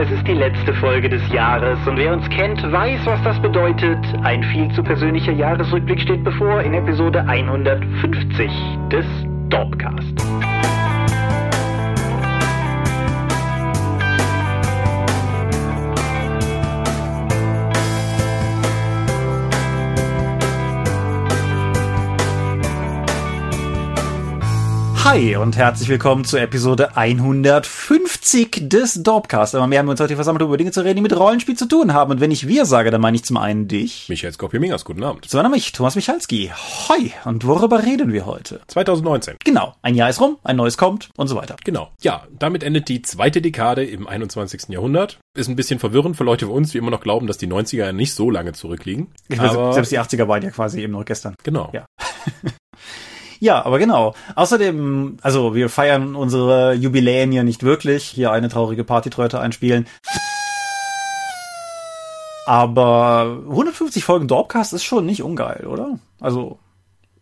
Es ist die letzte Folge des Jahres und wer uns kennt, weiß, was das bedeutet. Ein viel zu persönlicher Jahresrückblick steht bevor in Episode 150 des Dorpcast. Hi und herzlich willkommen zur Episode 150 des Dorpcast. Aber mehr haben wir uns heute versammelt, um über Dinge zu reden, die mit Rollenspiel zu tun haben. Und wenn ich wir sage, dann meine ich zum einen dich. Michael Skopje-Mingers, guten Abend. Zum anderen mich, Thomas Michalski. Hi. Und worüber reden wir heute? 2019. Genau. Ein Jahr ist rum, ein neues kommt und so weiter. Genau. Ja, damit endet die zweite Dekade im 21. Jahrhundert. Ist ein bisschen verwirrend für Leute wie uns, die immer noch glauben, dass die 90er ja nicht so lange zurückliegen. Weiß, selbst die 80er waren ja quasi eben noch gestern. Genau. Ja. Ja, aber genau. Außerdem, also wir feiern unsere Jubiläen ja nicht wirklich. Hier eine traurige Partytröte einspielen. Aber 150 Folgen Dorpcast ist schon nicht ungeil, oder? Also,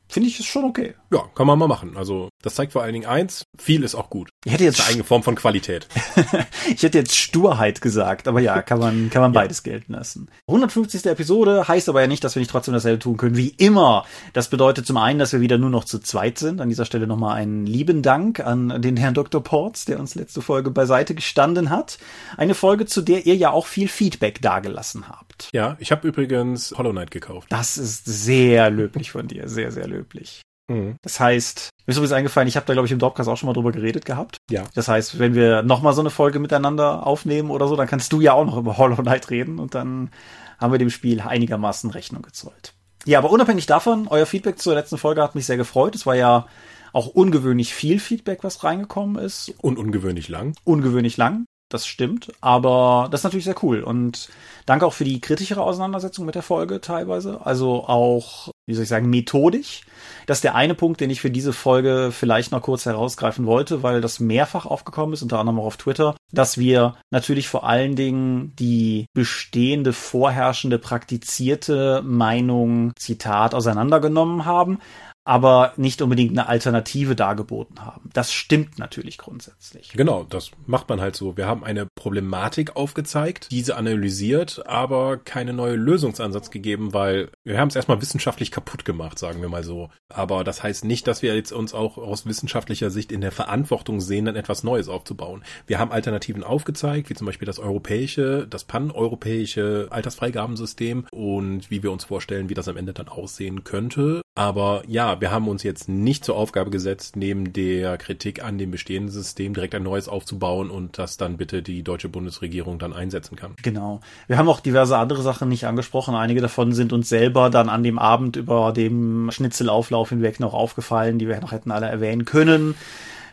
finde ich es schon okay. Ja, kann man mal machen. Also, das zeigt vor allen Dingen eins, viel ist auch gut. Ich hätte jetzt eine eigene Form von Qualität. ich hätte jetzt Sturheit gesagt, aber ja, kann man, kann man ja. beides gelten lassen. 150. Episode heißt aber ja nicht, dass wir nicht trotzdem dasselbe tun können wie immer. Das bedeutet zum einen, dass wir wieder nur noch zu zweit sind. An dieser Stelle nochmal einen lieben Dank an den Herrn Dr. Ports, der uns letzte Folge beiseite gestanden hat. Eine Folge, zu der ihr ja auch viel Feedback dagelassen habt. Ja, ich habe übrigens Hollow Knight gekauft. Das ist sehr löblich von dir, sehr, sehr löblich. Mhm. Das heißt, mir ist übrigens eingefallen, ich habe da, glaube ich, im Dropcast auch schon mal drüber geredet gehabt. Ja. Das heißt, wenn wir nochmal so eine Folge miteinander aufnehmen oder so, dann kannst du ja auch noch über Hollow Knight reden und dann haben wir dem Spiel einigermaßen Rechnung gezollt. Ja, aber unabhängig davon, euer Feedback zur letzten Folge hat mich sehr gefreut. Es war ja auch ungewöhnlich viel Feedback, was reingekommen ist. Und ungewöhnlich lang. Ungewöhnlich lang das stimmt, aber das ist natürlich sehr cool. Und danke auch für die kritischere Auseinandersetzung mit der Folge teilweise. Also auch, wie soll ich sagen, methodisch. Das ist der eine Punkt, den ich für diese Folge vielleicht noch kurz herausgreifen wollte, weil das mehrfach aufgekommen ist, unter anderem auch auf Twitter, dass wir natürlich vor allen Dingen die bestehende, vorherrschende, praktizierte Meinung, Zitat, auseinandergenommen haben aber nicht unbedingt eine Alternative dargeboten haben. Das stimmt natürlich grundsätzlich. Genau, das macht man halt so. Wir haben eine Problematik aufgezeigt, diese analysiert, aber keine neue Lösungsansatz gegeben, weil wir haben es erstmal wissenschaftlich kaputt gemacht, sagen wir mal so. Aber das heißt nicht, dass wir jetzt uns auch aus wissenschaftlicher Sicht in der Verantwortung sehen, dann etwas Neues aufzubauen. Wir haben Alternativen aufgezeigt, wie zum Beispiel das europäische, das pan-europäische Altersfreigabensystem und wie wir uns vorstellen, wie das am Ende dann aussehen könnte. Aber ja, wir haben uns jetzt nicht zur Aufgabe gesetzt, neben der Kritik an dem bestehenden System direkt ein neues aufzubauen und das dann bitte die deutsche Bundesregierung dann einsetzen kann. Genau. Wir haben auch diverse andere Sachen nicht angesprochen. Einige davon sind uns selber dann an dem Abend über dem Schnitzelauflauf hinweg noch aufgefallen, die wir noch hätten alle erwähnen können.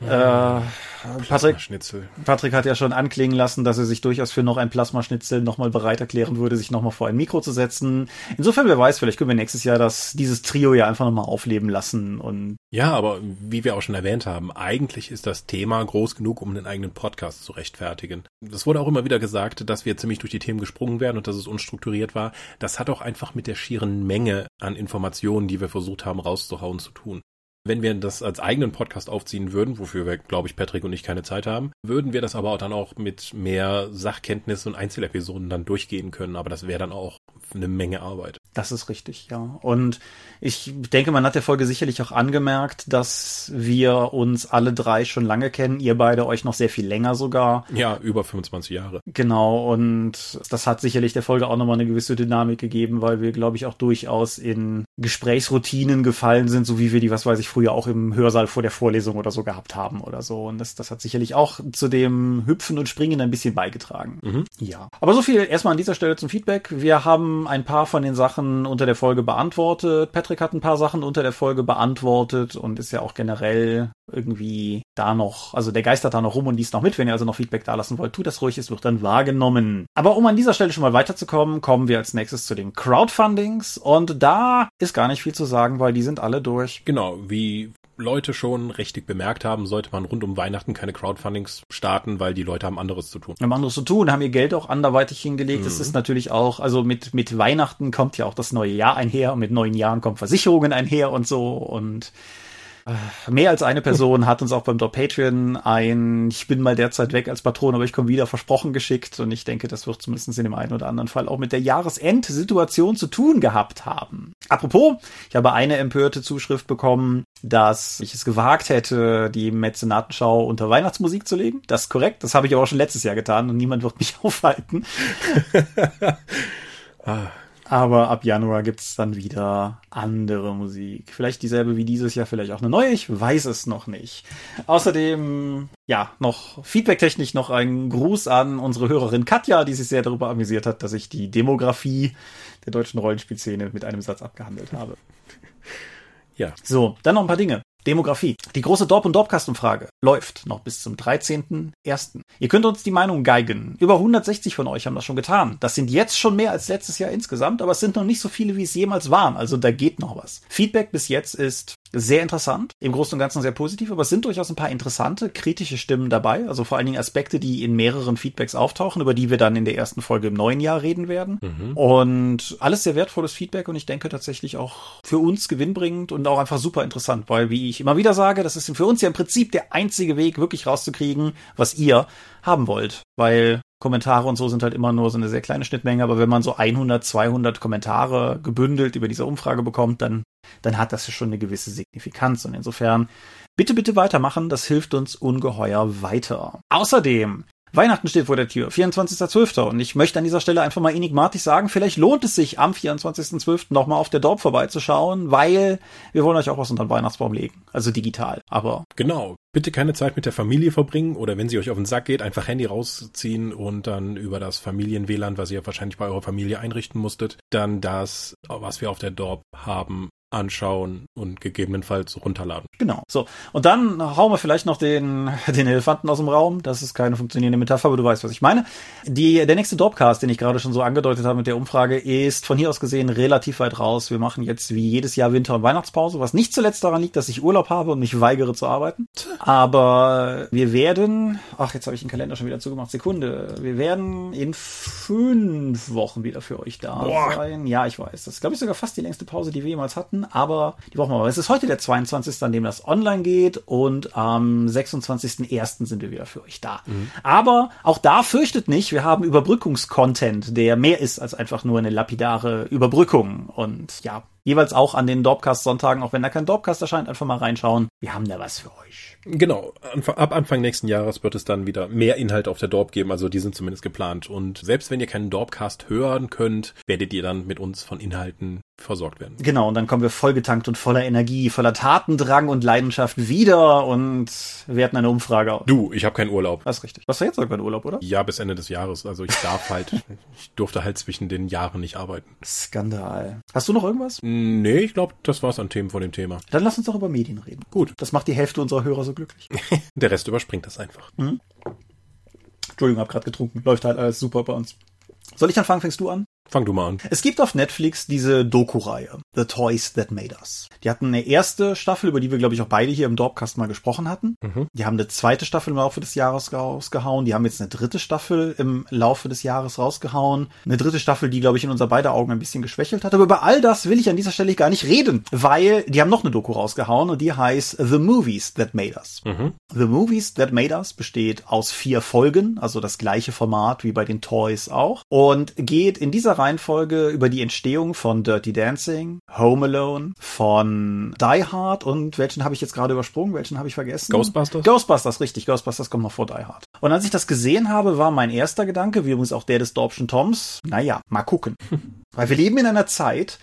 Äh, Patrick, Patrick hat ja schon anklingen lassen, dass er sich durchaus für noch ein Plasmaschnitzel nochmal bereit erklären würde, sich nochmal vor ein Mikro zu setzen. Insofern, wer weiß, vielleicht können wir nächstes Jahr das, dieses Trio ja einfach nochmal aufleben lassen und. Ja, aber wie wir auch schon erwähnt haben, eigentlich ist das Thema groß genug, um den eigenen Podcast zu rechtfertigen. Es wurde auch immer wieder gesagt, dass wir ziemlich durch die Themen gesprungen werden und dass es unstrukturiert war. Das hat auch einfach mit der schieren Menge an Informationen, die wir versucht haben rauszuhauen, zu tun. Wenn wir das als eigenen Podcast aufziehen würden, wofür wir, glaube ich, Patrick und ich keine Zeit haben, würden wir das aber auch dann auch mit mehr Sachkenntnis und Einzelepisoden dann durchgehen können. Aber das wäre dann auch eine Menge Arbeit. Das ist richtig, ja. Und ich denke, man hat der Folge sicherlich auch angemerkt, dass wir uns alle drei schon lange kennen. Ihr beide euch noch sehr viel länger sogar. Ja, über 25 Jahre. Genau. Und das hat sicherlich der Folge auch nochmal eine gewisse Dynamik gegeben, weil wir, glaube ich, auch durchaus in Gesprächsroutinen gefallen sind, so wie wir die, was weiß ich, früher auch im Hörsaal vor der Vorlesung oder so gehabt haben oder so. Und das, das hat sicherlich auch zu dem Hüpfen und Springen ein bisschen beigetragen. Mhm. Ja. Aber so viel erstmal an dieser Stelle zum Feedback. Wir haben ein paar von den Sachen unter der Folge beantwortet. Patrick hat ein paar Sachen unter der Folge beantwortet und ist ja auch generell irgendwie da noch, also der geistert da noch rum und liest noch mit. Wenn ihr also noch Feedback da lassen wollt, tut das ruhig, es wird dann wahrgenommen. Aber um an dieser Stelle schon mal weiterzukommen, kommen wir als nächstes zu den Crowdfundings und da ist gar nicht viel zu sagen, weil die sind alle durch. Genau, wie Leute schon richtig bemerkt haben, sollte man rund um Weihnachten keine Crowdfundings starten, weil die Leute haben anderes zu tun. Haben anderes zu tun, haben ihr Geld auch anderweitig hingelegt. Mhm. ist natürlich auch, also mit, mit Weihnachten kommt ja auch das neue Jahr einher und mit neuen Jahren kommen Versicherungen einher und so und mehr als eine Person hat uns auch beim Patreon ein Ich bin mal derzeit weg als Patron, aber ich komme wieder versprochen geschickt. Und ich denke, das wird zumindest in dem einen oder anderen Fall auch mit der Jahresendsituation zu tun gehabt haben. Apropos, ich habe eine empörte Zuschrift bekommen, dass ich es gewagt hätte, die Mäzenatenschau unter Weihnachtsmusik zu legen. Das ist korrekt. Das habe ich aber auch schon letztes Jahr getan und niemand wird mich aufhalten. ah. Aber ab Januar gibt's dann wieder andere Musik. Vielleicht dieselbe wie dieses Jahr, vielleicht auch eine neue. Ich weiß es noch nicht. Außerdem, ja, noch feedbacktechnisch noch ein Gruß an unsere Hörerin Katja, die sich sehr darüber amüsiert hat, dass ich die Demografie der deutschen Rollenspielszene mit einem Satz abgehandelt habe. Ja. So, dann noch ein paar Dinge. Demografie. Die große Dorp- und Dorpcast-Umfrage läuft noch bis zum 13.01. Ihr könnt uns die Meinung geigen. Über 160 von euch haben das schon getan. Das sind jetzt schon mehr als letztes Jahr insgesamt, aber es sind noch nicht so viele, wie es jemals waren. Also da geht noch was. Feedback bis jetzt ist sehr interessant, im Großen und Ganzen sehr positiv, aber es sind durchaus ein paar interessante, kritische Stimmen dabei. Also vor allen Dingen Aspekte, die in mehreren Feedbacks auftauchen, über die wir dann in der ersten Folge im neuen Jahr reden werden. Mhm. Und alles sehr wertvolles Feedback und ich denke tatsächlich auch für uns gewinnbringend und auch einfach super interessant, weil wie ich immer wieder sage, das ist für uns ja im Prinzip der einzige Weg, wirklich rauszukriegen, was ihr haben wollt. Weil Kommentare und so sind halt immer nur so eine sehr kleine Schnittmenge, aber wenn man so 100, 200 Kommentare gebündelt über diese Umfrage bekommt, dann, dann hat das schon eine gewisse Signifikanz und insofern bitte, bitte weitermachen, das hilft uns ungeheuer weiter. Außerdem Weihnachten steht vor der Tür, 24.12. Und ich möchte an dieser Stelle einfach mal enigmatisch sagen, vielleicht lohnt es sich am 24.12. nochmal auf der Dorp vorbeizuschauen, weil wir wollen euch auch was unter den Weihnachtsbaum legen. Also digital, aber. Genau. Bitte keine Zeit mit der Familie verbringen oder wenn sie euch auf den Sack geht, einfach Handy rausziehen und dann über das Familien-WLAN, was ihr wahrscheinlich bei eurer Familie einrichten musstet, dann das, was wir auf der Dorp haben, anschauen und gegebenenfalls runterladen. Genau. So. Und dann hauen wir vielleicht noch den, den Elefanten aus dem Raum. Das ist keine funktionierende Metapher, aber du weißt, was ich meine. Die, der nächste Dropcast, den ich gerade schon so angedeutet habe mit der Umfrage, ist von hier aus gesehen relativ weit raus. Wir machen jetzt wie jedes Jahr Winter- und Weihnachtspause, was nicht zuletzt daran liegt, dass ich Urlaub habe und mich weigere zu arbeiten. Aber wir werden, ach, jetzt habe ich den Kalender schon wieder zugemacht. Sekunde. Wir werden in fünf Wochen wieder für euch da Boah. sein. Ja, ich weiß. Das ist, glaube ich, sogar fast die längste Pause, die wir jemals hatten aber die brauchen wir mal. Es ist heute der 22., an dem das online geht und am 26.01. sind wir wieder für euch da. Mhm. Aber auch da fürchtet nicht, wir haben Überbrückungskontent, der mehr ist als einfach nur eine lapidare Überbrückung und ja, jeweils auch an den Dorpcast-Sonntagen, auch wenn da kein Dorpcast erscheint, einfach mal reinschauen. Wir haben da was für euch. Genau. Ab Anfang nächsten Jahres wird es dann wieder mehr Inhalt auf der Dorp geben. Also die sind zumindest geplant. Und selbst wenn ihr keinen Dorpcast hören könnt, werdet ihr dann mit uns von Inhalten versorgt werden. Genau, und dann kommen wir vollgetankt und voller Energie, voller Tatendrang und Leidenschaft wieder und wir hatten eine Umfrage. Du, ich habe keinen Urlaub. Das ist richtig. Was hast du jetzt sogar Urlaub, oder? Ja, bis Ende des Jahres. Also ich darf halt, ich durfte halt zwischen den Jahren nicht arbeiten. Skandal. Hast du noch irgendwas? Nee, ich glaube, das war's an Themen von dem Thema. Dann lass uns doch über Medien reden. Gut. Das macht die Hälfte unserer Hörer so glücklich. Der Rest überspringt das einfach. Mhm. Entschuldigung, hab gerade getrunken. Läuft halt alles super bei uns. Soll ich anfangen? Fängst du an? Fang du mal an. Es gibt auf Netflix diese Doku-Reihe, The Toys That Made Us. Die hatten eine erste Staffel, über die wir, glaube ich, auch beide hier im Dorpcast mal gesprochen hatten. Mhm. Die haben eine zweite Staffel im Laufe des Jahres rausgehauen. Die haben jetzt eine dritte Staffel im Laufe des Jahres rausgehauen. Eine dritte Staffel, die, glaube ich, in unser beide Augen ein bisschen geschwächelt hat. Aber über all das will ich an dieser Stelle gar nicht reden, weil die haben noch eine Doku rausgehauen und die heißt The Movies That Made Us. Mhm. The Movies That Made Us besteht aus vier Folgen, also das gleiche Format wie bei den Toys auch. Und geht in dieser Reihenfolge über die Entstehung von Dirty Dancing, Home Alone, von Die Hard und welchen habe ich jetzt gerade übersprungen? Welchen habe ich vergessen? Ghostbusters. Ghostbusters, richtig. Ghostbusters kommt noch vor Die Hard. Und als ich das gesehen habe, war mein erster Gedanke, wie übrigens auch der des Dorpschen Toms, naja, mal gucken. Weil wir leben in einer Zeit,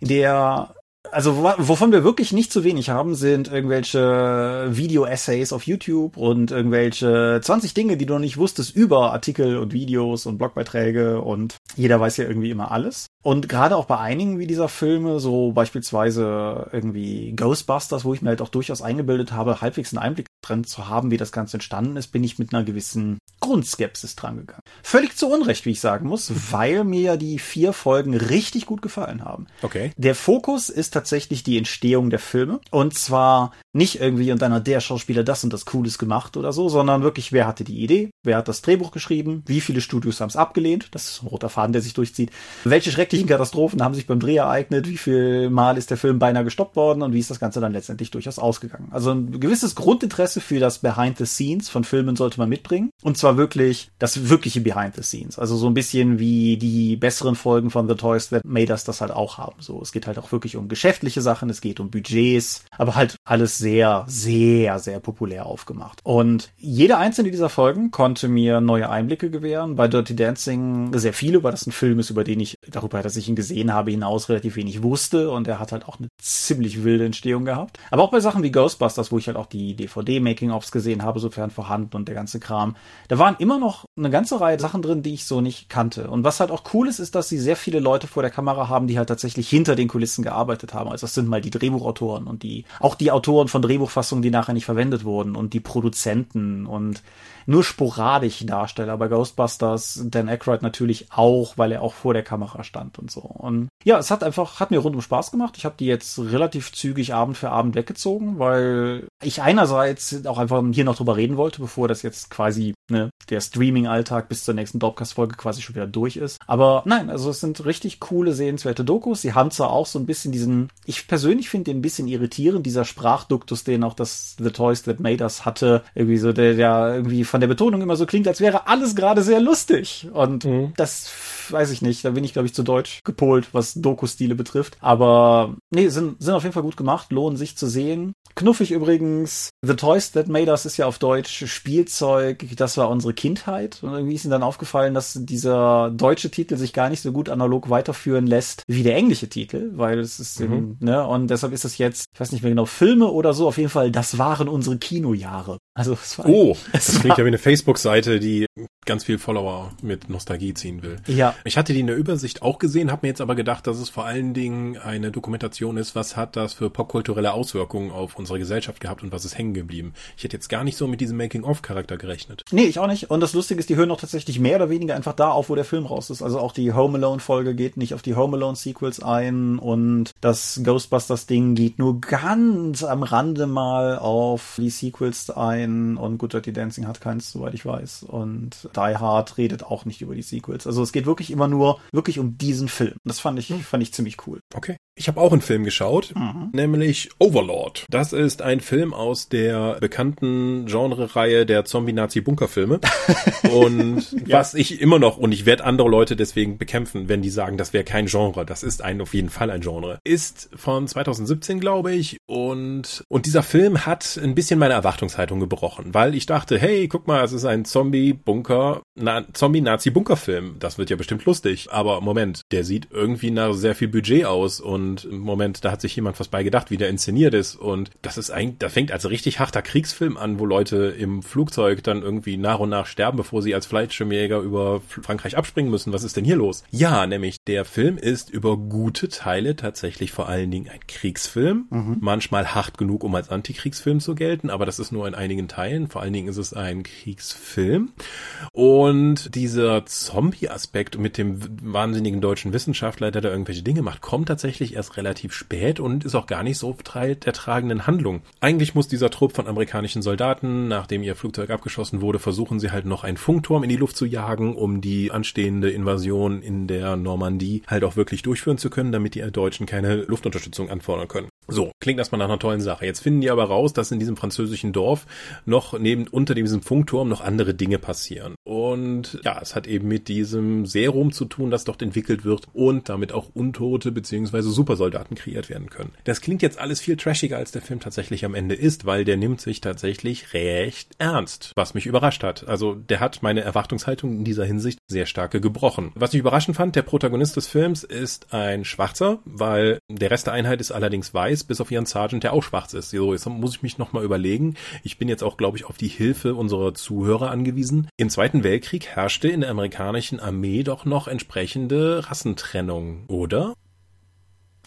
in der also wovon wir wirklich nicht zu wenig haben, sind irgendwelche Video-Essays auf YouTube und irgendwelche 20 Dinge, die du noch nicht wusstest über Artikel und Videos und Blogbeiträge und jeder weiß ja irgendwie immer alles. Und gerade auch bei einigen wie dieser Filme, so beispielsweise irgendwie Ghostbusters, wo ich mir halt auch durchaus eingebildet habe, halbwegs einen Einblick drin zu haben, wie das Ganze entstanden ist, bin ich mit einer gewissen Grundskepsis dran gegangen. Völlig zu Unrecht, wie ich sagen muss, weil mir ja die vier Folgen richtig gut gefallen haben. Okay. Der Fokus ist tatsächlich die Entstehung der Filme. Und zwar nicht irgendwie und einer der Schauspieler das und das Cooles gemacht oder so, sondern wirklich, wer hatte die Idee, wer hat das Drehbuch geschrieben, wie viele Studios haben es abgelehnt, das ist ein roter Faden, der sich durchzieht, welche schreckliche menschlichen Katastrophen haben sich beim Dreh ereignet, wie viel Mal ist der Film beinahe gestoppt worden und wie ist das Ganze dann letztendlich durchaus ausgegangen. Also ein gewisses Grundinteresse für das Behind the Scenes von Filmen sollte man mitbringen. Und zwar wirklich das wirkliche Behind the Scenes. Also so ein bisschen wie die besseren Folgen von The Toys That Made Us das halt auch haben. So, es geht halt auch wirklich um geschäftliche Sachen, es geht um Budgets, aber halt alles sehr, sehr, sehr populär aufgemacht. Und jede einzelne dieser Folgen konnte mir neue Einblicke gewähren. Bei Dirty Dancing sehr viele, weil das ein Film ist, über den ich darüber, dass ich ihn gesehen habe, hinaus relativ wenig wusste und er hat halt auch eine ziemlich wilde Entstehung gehabt. Aber auch bei Sachen wie Ghostbusters, wo ich halt auch die DVD-Making-ofs gesehen habe, sofern vorhanden und der ganze Kram, da waren immer noch eine ganze Reihe Sachen drin, die ich so nicht kannte. Und was halt auch cool ist, ist, dass sie sehr viele Leute vor der Kamera haben, die halt tatsächlich hinter den Kulissen gearbeitet haben. Also das sind mal die Drehbuchautoren und die, auch die Autoren von Drehbuchfassungen, die nachher nicht verwendet wurden und die Produzenten und nur sporadisch Darsteller. Bei Ghostbusters Dan Aykroyd natürlich auch, weil er auch vor der Kamera stand und so. Und ja, es hat einfach, hat mir rundum Spaß gemacht. Ich habe die jetzt relativ zügig Abend für Abend weggezogen, weil ich einerseits auch einfach hier noch drüber reden wollte, bevor das jetzt quasi ne, der Streaming-Alltag bis zur nächsten Dropcast-Folge quasi schon wieder durch ist. Aber nein, also es sind richtig coole, sehenswerte Dokus. Sie haben zwar auch so ein bisschen diesen, ich persönlich finde den ein bisschen irritierend, dieser Sprachduktus, den auch das The Toys That Made Us hatte, irgendwie so, der, der irgendwie von der Betonung immer so klingt, als wäre alles gerade sehr lustig. Und mhm. das weiß ich nicht, da bin ich, glaube ich, zu deutsch gepolt, was Doku-Stile betrifft. Aber nee, sind, sind auf jeden Fall gut gemacht, lohnen sich zu sehen. Knuffig übrigens, The Toys That Made Us ist ja auf Deutsch Spielzeug, das war unsere Kindheit. Und irgendwie ist ihnen dann aufgefallen, dass dieser deutsche Titel sich gar nicht so gut analog weiterführen lässt wie der englische Titel, weil es ist, mhm. eben, ne, und deshalb ist es jetzt, ich weiß nicht mehr genau, Filme oder so, auf jeden Fall, das waren unsere Kinojahre. Also, es war, oh, das klingt ja wie eine Facebook-Seite, die ganz viel Follower mit Nostalgie ziehen will. Ja. Ich hatte die in der Übersicht auch gesehen, habe mir jetzt aber gedacht, dass es vor allen Dingen eine Dokumentation ist, was hat das für popkulturelle Auswirkungen auf unsere Gesellschaft gehabt und was ist hängen geblieben. Ich hätte jetzt gar nicht so mit diesem Making-of-Charakter gerechnet. Nee, ich auch nicht. Und das Lustige ist, die hören auch tatsächlich mehr oder weniger einfach da auf, wo der Film raus ist. Also auch die Home Alone-Folge geht nicht auf die Home Alone-Sequels ein und das Ghostbusters-Ding geht nur ganz am Rande mal auf die Sequels ein und Good Dirty Dancing hat keins, soweit ich weiß. Und Die Hard redet auch nicht über die Sequels. Also es geht wirklich immer nur wirklich um diesen Film. Das fand ich, hm. fand ich ziemlich cool. Okay. Ich habe auch einen Film geschaut, mhm. nämlich Overlord. Das ist ein Film aus der bekannten Genre-Reihe der Zombie-Nazi-Bunker-Filme. und ja. was ich immer noch, und ich werde andere Leute deswegen bekämpfen, wenn die sagen, das wäre kein Genre. Das ist ein, auf jeden Fall ein Genre. Ist von 2017, glaube ich. Und, und dieser Film hat ein bisschen meine Erwartungshaltung gebrochen, weil ich dachte, hey, guck mal, es ist ein Zombie-Bunker, Na Zombie-Nazi-Bunker-Film. Das wird ja bestimmt lustig. Aber Moment, der sieht irgendwie nach sehr viel Budget aus und Moment, da hat sich jemand was bei gedacht, wie der inszeniert ist und das ist eigentlich, da fängt also richtig harter Kriegsfilm an, wo Leute im Flugzeug dann irgendwie nach und nach sterben, bevor sie als Fallschirmjäger über Frankreich abspringen müssen. Was ist denn hier los? Ja, nämlich der Film ist über gute Teile tatsächlich vor allen Dingen ein Kriegsfilm, mhm. manchmal hart genug, um als Antikriegsfilm zu gelten, aber das ist nur in einigen Teilen. Vor allen Dingen ist es ein Kriegsfilm und dieser Zombie-Aspekt mit dem wahnsinnigen deutschen Wissenschaftler, der da irgendwelche Dinge macht, kommt tatsächlich erst relativ spät und ist auch gar nicht so Teil der tragenden Handlung. Eigentlich muss dieser Trupp von amerikanischen Soldaten, nachdem ihr Flugzeug abgeschossen wurde, versuchen sie halt noch einen Funkturm in die Luft zu jagen, um die anstehende Invasion in der Normandie halt auch wirklich durchführen zu können, damit die Deutschen keine Luftunterstützung anfordern können. So, klingt erstmal nach einer tollen Sache. Jetzt finden die aber raus, dass in diesem französischen Dorf noch neben unter diesem Funkturm noch andere Dinge passieren. Und ja, es hat eben mit diesem Serum zu tun, das dort entwickelt wird und damit auch Untote bzw. Supersoldaten kreiert werden können. Das klingt jetzt alles viel trashiger, als der Film tatsächlich am Ende ist, weil der nimmt sich tatsächlich recht ernst, was mich überrascht hat. Also der hat meine Erwartungshaltung in dieser Hinsicht sehr stark gebrochen. Was ich überraschend fand, der Protagonist des Films ist ein Schwarzer, weil der Rest der Einheit ist allerdings weiß bis auf ihren Sergeant, der auch schwarz ist. So, jetzt muss ich mich nochmal überlegen. Ich bin jetzt auch, glaube ich, auf die Hilfe unserer Zuhörer angewiesen. Im Zweiten Weltkrieg herrschte in der amerikanischen Armee doch noch entsprechende Rassentrennung, oder?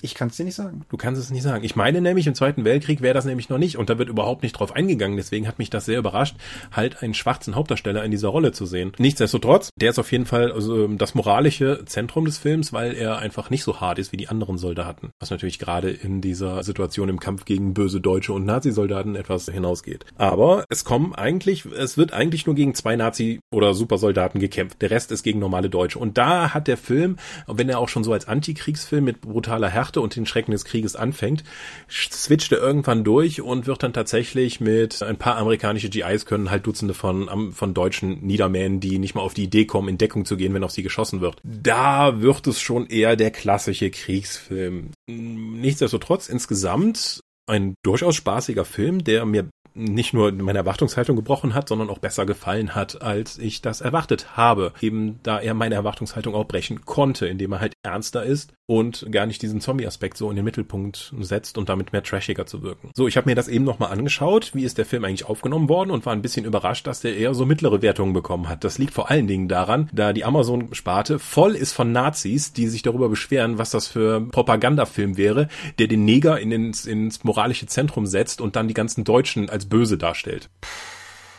Ich kann es dir nicht sagen. Du kannst es nicht sagen. Ich meine nämlich, im Zweiten Weltkrieg wäre das nämlich noch nicht und da wird überhaupt nicht drauf eingegangen. Deswegen hat mich das sehr überrascht, halt einen schwarzen Hauptdarsteller in dieser Rolle zu sehen. Nichtsdestotrotz, der ist auf jeden Fall also, das moralische Zentrum des Films, weil er einfach nicht so hart ist wie die anderen Soldaten. Was natürlich gerade in dieser Situation im Kampf gegen böse Deutsche und Nazi-Soldaten etwas hinausgeht. Aber es kommen eigentlich, es wird eigentlich nur gegen zwei Nazi- oder Supersoldaten gekämpft. Der Rest ist gegen normale Deutsche. Und da hat der Film, wenn er auch schon so als Antikriegsfilm mit brutaler Härte und den Schrecken des Krieges anfängt, switcht er irgendwann durch und wird dann tatsächlich mit ein paar amerikanische GIs können halt Dutzende von, von Deutschen niedermähen, die nicht mal auf die Idee kommen, in Deckung zu gehen, wenn auf sie geschossen wird. Da wird es schon eher der klassische Kriegsfilm. Nichtsdestotrotz insgesamt ein durchaus spaßiger Film, der mir nicht nur meine Erwartungshaltung gebrochen hat, sondern auch besser gefallen hat, als ich das erwartet habe. Eben da er meine Erwartungshaltung auch brechen konnte, indem er halt ernster ist und gar nicht diesen Zombie-Aspekt so in den Mittelpunkt setzt und damit mehr trashiger zu wirken. So, ich habe mir das eben nochmal angeschaut, wie ist der Film eigentlich aufgenommen worden und war ein bisschen überrascht, dass der eher so mittlere Wertungen bekommen hat. Das liegt vor allen Dingen daran, da die Amazon-Sparte voll ist von Nazis, die sich darüber beschweren, was das für Propagandafilm wäre, der den Neger in ins, ins moralische Zentrum setzt und dann die ganzen Deutschen als böse darstellt.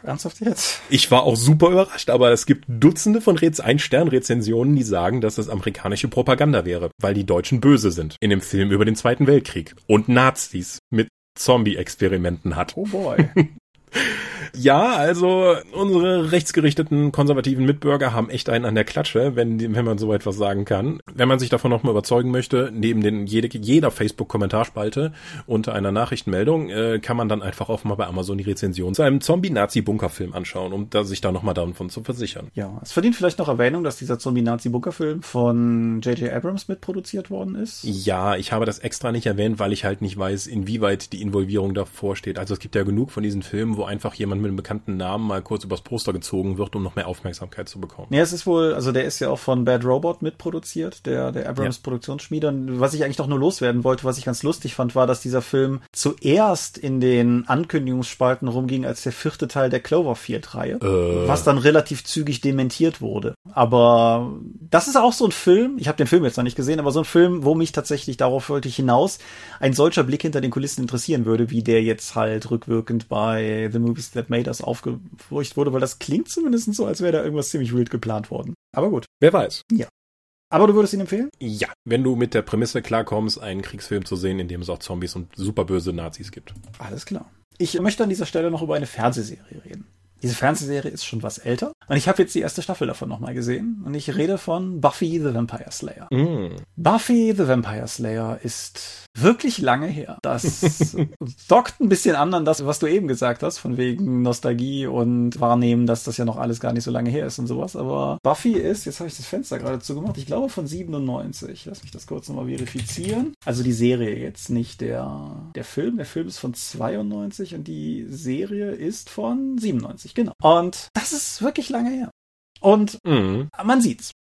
Ernsthaft jetzt? Ich war auch super überrascht, aber es gibt Dutzende von Rez ein Stern Rezensionen, die sagen, dass das amerikanische Propaganda wäre, weil die Deutschen böse sind in dem Film über den Zweiten Weltkrieg und Nazis mit Zombie-Experimenten hat. Oh boy. Ja, also unsere rechtsgerichteten konservativen Mitbürger haben echt einen an der Klatsche, wenn, wenn man so etwas sagen kann. Wenn man sich davon nochmal überzeugen möchte, neben den jede, jeder Facebook-Kommentarspalte unter einer Nachrichtenmeldung, äh, kann man dann einfach auch mal bei Amazon die Rezension zu einem Zombie-Nazi-Bunkerfilm anschauen, um da, sich da nochmal davon zu versichern. Ja, es verdient vielleicht noch Erwähnung, dass dieser Zombie-Nazi-Bunkerfilm von J.J. Abrams mitproduziert worden ist. Ja, ich habe das extra nicht erwähnt, weil ich halt nicht weiß, inwieweit die Involvierung davor steht. Also es gibt ja genug von diesen Filmen, wo einfach jemand mit einem bekannten Namen mal kurz übers Poster gezogen wird, um noch mehr Aufmerksamkeit zu bekommen. Ja, es ist wohl, also der ist ja auch von Bad Robot mitproduziert, der, der Abrams ja. Produktionsschmiede. Und was ich eigentlich doch nur loswerden wollte, was ich ganz lustig fand, war, dass dieser Film zuerst in den Ankündigungsspalten rumging als der vierte Teil der Cloverfield-Reihe, äh. was dann relativ zügig dementiert wurde. Aber das ist auch so ein Film, ich habe den Film jetzt noch nicht gesehen, aber so ein Film, wo mich tatsächlich, darauf wollte ich hinaus, ein solcher Blick hinter den Kulissen interessieren würde, wie der jetzt halt rückwirkend bei The Movies That Made Us aufgefurcht wurde, weil das klingt zumindest so, als wäre da irgendwas ziemlich wild geplant worden. Aber gut. Wer weiß. Ja. Aber du würdest ihn empfehlen? Ja, wenn du mit der Prämisse klarkommst, einen Kriegsfilm zu sehen, in dem es auch Zombies und superböse Nazis gibt. Alles klar. Ich möchte an dieser Stelle noch über eine Fernsehserie reden. Diese Fernsehserie ist schon was älter. Und ich habe jetzt die erste Staffel davon nochmal gesehen. Und ich rede von Buffy the Vampire Slayer. Mm. Buffy the Vampire Slayer ist wirklich lange her. Das dockt ein bisschen an an das, was du eben gesagt hast, von wegen Nostalgie und wahrnehmen, dass das ja noch alles gar nicht so lange her ist und sowas. Aber Buffy ist, jetzt habe ich das Fenster gerade zugemacht, ich glaube von 97. Lass mich das kurz nochmal verifizieren. Also die Serie jetzt, nicht der, der Film. Der Film ist von 92 und die Serie ist von 97, genau. Und das ist wirklich lange her. Und mhm. man sieht's.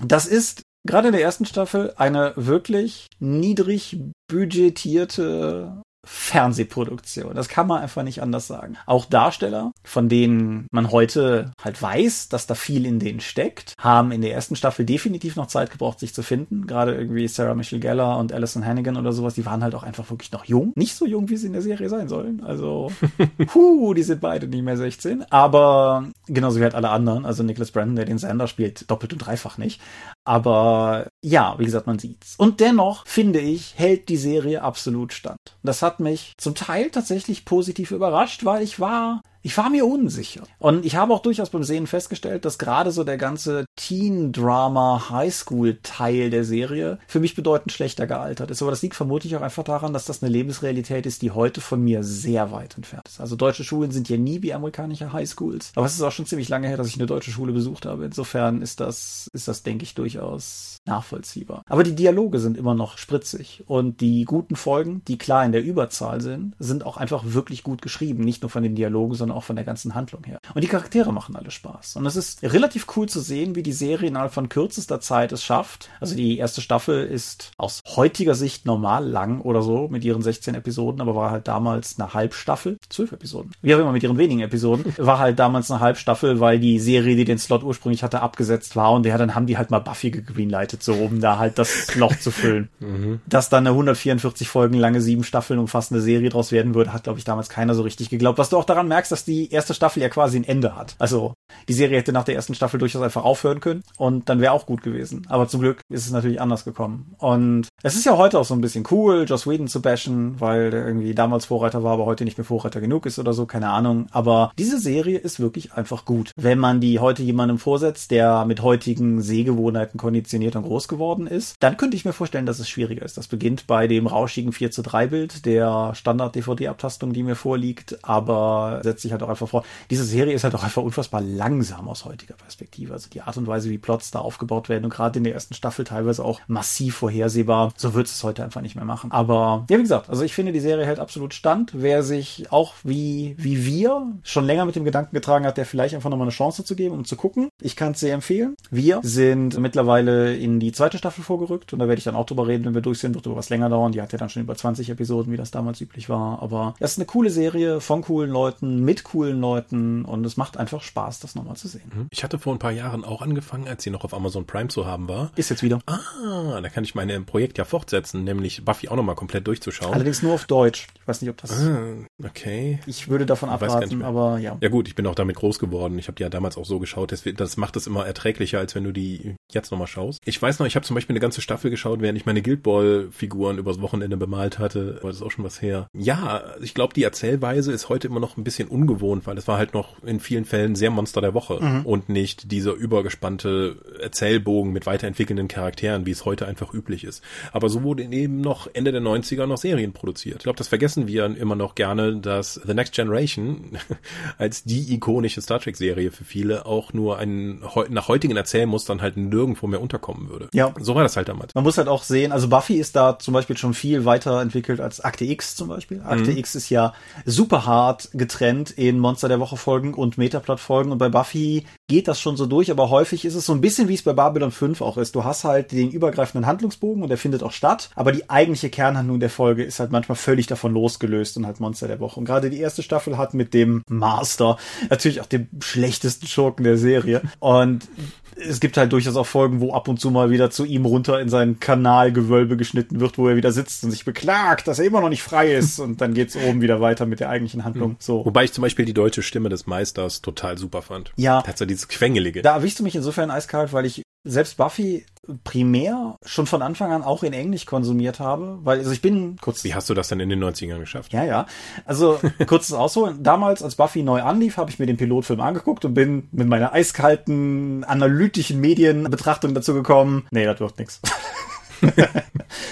Das ist gerade in der ersten Staffel eine wirklich niedrig budgetierte Fernsehproduktion. Das kann man einfach nicht anders sagen. Auch Darsteller, von denen man heute halt weiß, dass da viel in denen steckt, haben in der ersten Staffel definitiv noch Zeit gebraucht, sich zu finden. Gerade irgendwie Sarah Michelle Geller und Alison Hannigan oder sowas, die waren halt auch einfach wirklich noch jung. Nicht so jung, wie sie in der Serie sein sollen. Also, huh, die sind beide nicht mehr 16. Aber genauso wie halt alle anderen. Also Nicholas Brandon, der den Sander spielt, doppelt und dreifach nicht. Aber ja, wie gesagt, man sieht's. Und dennoch, finde ich, hält die Serie absolut stand. Das hat mich zum Teil tatsächlich positiv überrascht, weil ich war ich war mir unsicher. Und ich habe auch durchaus beim Sehen festgestellt, dass gerade so der ganze Teen-Drama Highschool-Teil der Serie für mich bedeutend schlechter gealtert ist. Aber das liegt vermutlich auch einfach daran, dass das eine Lebensrealität ist, die heute von mir sehr weit entfernt ist. Also deutsche Schulen sind ja nie wie amerikanische Highschools. Aber es ist auch schon ziemlich lange her, dass ich eine deutsche Schule besucht habe. Insofern ist das, ist das, denke ich, durchaus nachvollziehbar. Aber die Dialoge sind immer noch spritzig. Und die guten Folgen, die klar in der Überzahl sind, sind auch einfach wirklich gut geschrieben. Nicht nur von den Dialogen, sondern sondern auch von der ganzen Handlung her. Und die Charaktere machen alle Spaß. Und es ist relativ cool zu sehen, wie die Serie innerhalb von kürzester Zeit es schafft. Also die erste Staffel ist aus heutiger Sicht normal lang oder so mit ihren 16 Episoden, aber war halt damals eine Halbstaffel, zwölf Episoden. Wie auch immer mit ihren wenigen Episoden, war halt damals eine Halbstaffel, weil die Serie, die den Slot ursprünglich hatte, abgesetzt war und ja, dann haben die halt mal Buffy gegreenlightet, so um da halt das Loch zu füllen. Mhm. Dass dann eine 144 Folgen lange, sieben Staffeln umfassende Serie draus werden würde, hat, glaube ich, damals keiner so richtig geglaubt. Was du auch daran merkst, dass die erste Staffel ja quasi ein Ende hat. Also die Serie hätte nach der ersten Staffel durchaus einfach aufhören können und dann wäre auch gut gewesen. Aber zum Glück ist es natürlich anders gekommen. Und es ist ja heute auch so ein bisschen cool, Joss Whedon zu bashen, weil der irgendwie damals Vorreiter war, aber heute nicht mehr Vorreiter genug ist oder so, keine Ahnung. Aber diese Serie ist wirklich einfach gut. Wenn man die heute jemandem vorsetzt, der mit heutigen Sehgewohnheiten konditioniert und groß geworden ist, dann könnte ich mir vorstellen, dass es schwieriger ist. Das beginnt bei dem rauschigen 4 zu 3 Bild der Standard-DVD-Abtastung, die mir vorliegt, aber setzt sich halt auch einfach vor. Diese Serie ist halt auch einfach unfassbar langsam aus heutiger Perspektive. Also die Art und Weise, wie Plots da aufgebaut werden und gerade in der ersten Staffel teilweise auch massiv vorhersehbar. So wird es heute einfach nicht mehr machen. Aber ja, wie gesagt, also ich finde, die Serie hält absolut stand. Wer sich auch wie, wie wir schon länger mit dem Gedanken getragen hat, der vielleicht einfach nochmal eine Chance zu geben, um zu gucken. Ich kann es sehr empfehlen. Wir sind mittlerweile in die zweite Staffel vorgerückt und da werde ich dann auch drüber reden, wenn wir durch sind. Wird was länger dauern. Die hat ja dann schon über 20 Episoden, wie das damals üblich war. Aber das ist eine coole Serie von coolen Leuten, mit coolen Leuten und es macht einfach Spaß, das nochmal zu sehen. Ich hatte vor ein paar Jahren auch angefangen, als sie noch auf Amazon Prime zu haben war. Ist jetzt wieder. Ah, da kann ich meine Projekt ja fortsetzen, nämlich Buffy auch nochmal komplett durchzuschauen. Allerdings nur auf Deutsch. Ich weiß nicht, ob das. Ah, okay. Ich würde davon abraten, aber ja. Ja gut, ich bin auch damit groß geworden. Ich habe die ja damals auch so geschaut. Das, das macht es immer erträglicher, als wenn du die jetzt nochmal schaust. Ich weiß noch, ich habe zum Beispiel eine ganze Staffel geschaut, während ich meine Guild Ball-Figuren übers Wochenende bemalt hatte. Aber das ist auch schon was her. Ja, ich glaube, die Erzählweise ist heute immer noch ein bisschen ungewohnt, weil es war halt noch in vielen Fällen sehr Monster der Woche mhm. und nicht dieser übergespannte Erzählbogen mit weiterentwickelnden Charakteren, wie es heute einfach üblich ist. Aber so wurden eben noch Ende der 90er noch Serien produziert. Ich glaube, das vergessen wir immer noch gerne, dass The Next Generation als die ikonische Star Trek Serie für viele auch nur ein nach heutigen Erzählmustern halt nirgendwo mehr unterkommen würde. Ja. So war das halt damals. Man muss halt auch sehen, also Buffy ist da zum Beispiel schon viel weiterentwickelt als Akte X zum Beispiel. Akte mhm. X ist ja super hart getrennt in Monster der Woche Folgen und Metaplot Folgen und bei Buffy geht das schon so durch, aber häufig ist es so ein bisschen wie es bei Babylon 5 auch ist. Du hast halt den übergreifenden Handlungsbogen und der findet auch statt, aber die eigentliche Kernhandlung der Folge ist halt manchmal völlig davon losgelöst und halt Monster der Woche. Und gerade die erste Staffel hat mit dem Master natürlich auch den schlechtesten Schurken der Serie und es gibt halt durchaus auch Folgen, wo ab und zu mal wieder zu ihm runter in sein Kanalgewölbe geschnitten wird, wo er wieder sitzt und sich beklagt, dass er immer noch nicht frei ist. Und dann geht's oben wieder weiter mit der eigentlichen Handlung. So. Wobei ich zum Beispiel die deutsche Stimme des Meisters total super fand. Ja. Da hat so dieses Quengelige. Da erwischst du mich insofern eiskalt, weil ich selbst Buffy primär schon von Anfang an auch in Englisch konsumiert habe, weil also ich bin kurz. Wie hast du das denn in den 90ern geschafft? Ja, ja. Also kurzes Ausholen. Damals, als Buffy neu anlief, habe ich mir den Pilotfilm angeguckt und bin mit meiner eiskalten analytischen Medienbetrachtung dazu gekommen. Nee, das wird nix.